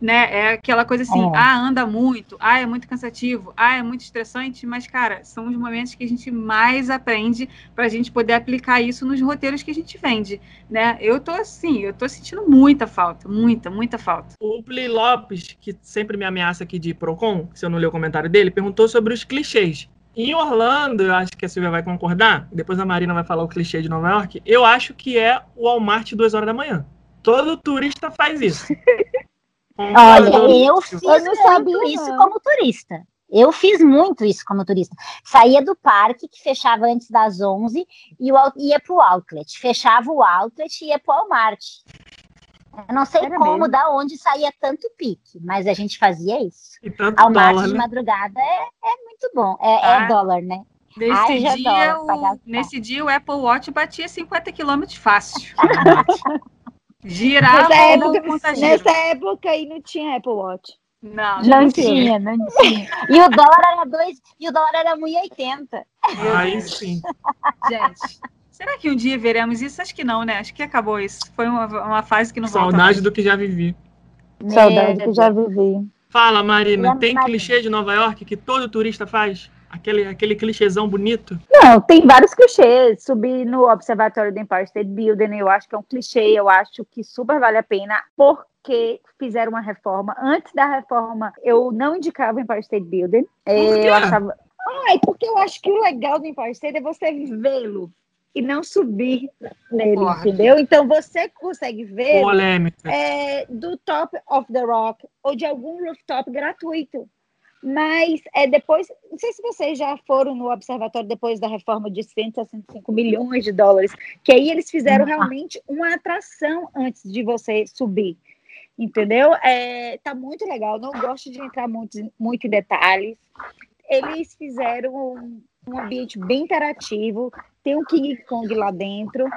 né? É aquela coisa assim, É. ah, anda muito, ah, é muito cansativo, ah, é muito estressante, mas, cara, são os momentos que a gente mais aprende para a gente poder aplicar isso nos roteiros que a gente vende, né? Eu tô assim, eu tô sentindo muita falta, muita, muita falta. O Pli Lopes, que sempre me ameaça aqui de Procon, se eu não ler o comentário dele, perguntou sobre os clichês. Em Orlando, eu acho que a Silvia vai concordar, depois a Marina vai falar o clichê de Nova York, eu acho que é o Walmart duas horas da manhã. Todo turista faz isso. Olha, eu fiz Eu não muito sabia, isso não. como turista. Eu fiz muito isso como turista. Saía do parque, que fechava antes das 11, e ia para o outlet. Fechava o outlet e ia para o Walmart. Eu não sei Era como, mesmo. da onde saía tanto pique, mas a gente fazia isso. E tanto Walmart dólar, de né? madrugada é, é muito bom. É, é Ah. dólar, né? Nesse, Ai, já dia, pra o, nesse dia, o Apple Watch batia 50 quilômetros fácil. Girava Nessa época, nessa época aí não tinha Apple Watch. Não, Não tinha, não tinha. E o dólar era dois, e o dólar era 1,80. Aí sim. Gente, será que um dia veremos isso? Acho que não, né? Acho que acabou isso. Foi uma, uma fase que não Saudade do que já vivi. Saudade Meu que já vivi. Fala, Marina, tem clichê de Nova York que todo turista faz? Aquele, aquele clichêzão bonito? Não, tem vários clichês. Subir no Observatório do Empire State Building, eu acho que é um clichê, eu acho que super vale a pena, porque fizeram uma reforma. Antes da reforma, eu não indicava o Empire State Building. É, quê? Eu achava. Ai, porque eu acho que o legal do Empire State é você vê-lo e não subir nele, Concordo. entendeu? Então você consegue ver é, do top of the rock ou de algum rooftop gratuito. Mas é depois, não sei se vocês já foram no observatório depois da reforma de 165 milhões de dólares, que aí eles fizeram realmente uma atração antes de você subir. Entendeu? É, tá muito legal. Não gosto de entrar muito, muito em detalhes. Eles fizeram um, um ambiente bem interativo. Tem um King Kong lá dentro,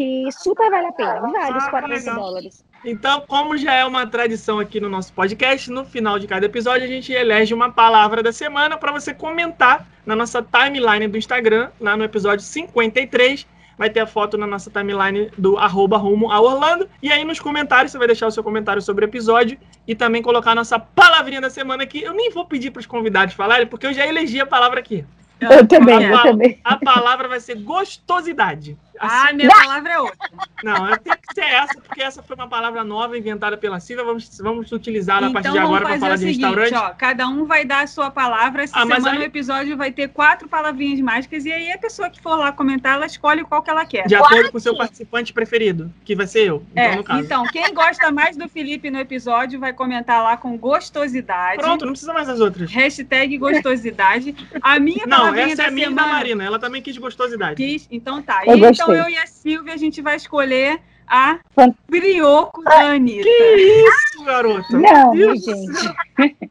que super vale a pena. Vale os Ah, 40 legal. dólares. Então, como já é uma tradição aqui no nosso podcast, no final de cada episódio a gente elege uma palavra da semana para você comentar na nossa timeline do Instagram, lá no episódio 53. Vai ter a foto na nossa timeline do arroba rumo a Orlando. E aí nos comentários você vai deixar o seu comentário sobre o episódio e também colocar a nossa palavrinha da semana aqui. Eu nem vou pedir para os convidados falarem, porque eu já elegi a palavra aqui. Eu também, eu Ah, também. A palavra vai ser gostosidade. Ah, minha palavra é outra. Não, tem que ser essa, porque essa foi uma palavra nova inventada pela Silvia. Vamos, vamos utilizar a partir Então de agora para fazer falar o de seguinte, restaurante. ó, cada um vai dar a sua palavra. Essa Ah, semana aí- o episódio vai ter quatro palavrinhas mágicas e aí a pessoa que for lá comentar, ela escolhe qual que ela quer. De acordo com o seu participante preferido, que vai ser eu. Então, É, no caso. então, quem gosta mais do Felipe no episódio vai comentar lá com gostosidade. Pronto, não precisa mais das outras. Hashtag gostosidade. A minha Não, palavrinha essa é a minha e da semana Marina. Ela também quis gostosidade. quis. Então tá. Eu E então eu e a Silvia, a gente vai escolher a Fan- brioco da Anitta. Que isso, garota? Não, Meu minha Deus do gente. céu.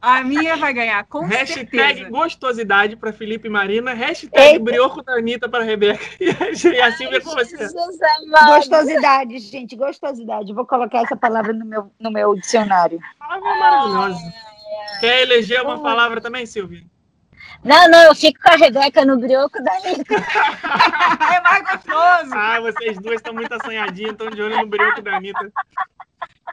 A minha vai ganhar, com Hashtag certeza. gostosidade para Felipe e Marina. Hashtag Eita. brioco da Anitta para Rebeca. E assim vem com você. Gostosidade, gente, gostosidade. Vou colocar essa palavra no meu, no meu dicionário. Palavra maravilhosa. Quer eleger uma palavra também, Silvia? Não, não, eu fico com a Rebeca no brioco da Anitta. É mais gostoso. Ah, vocês duas estão muito assanhadinhas, estão de olho no brioco da Anitta.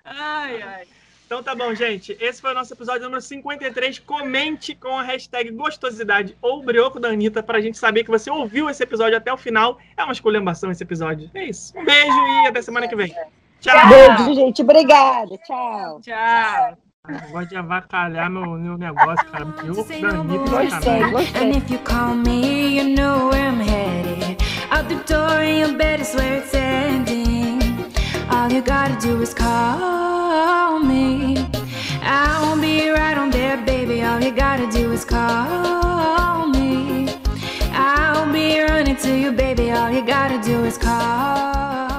Ai, ai. Então tá bom, gente. Esse foi o nosso episódio número 53. Comente com a hashtag gostosidade ou brioco da Anitta pra gente saber que você ouviu esse episódio até o final. É uma esculhambação esse episódio. É isso. Um beijo e até semana que vem. Tchau. Beijo, gente. Obrigada. Tchau. Tchau. Avacalhar meu, meu negócio, cara. Brioco da Anitta. Gostei, sacanagem. And if you call me, you know where I'm headed. Out the door, and you better swear it's ending. All you gotta do is call me. I won't be right on there, baby. All you gotta do is call me. I'll be running to you, baby. All you gotta do is call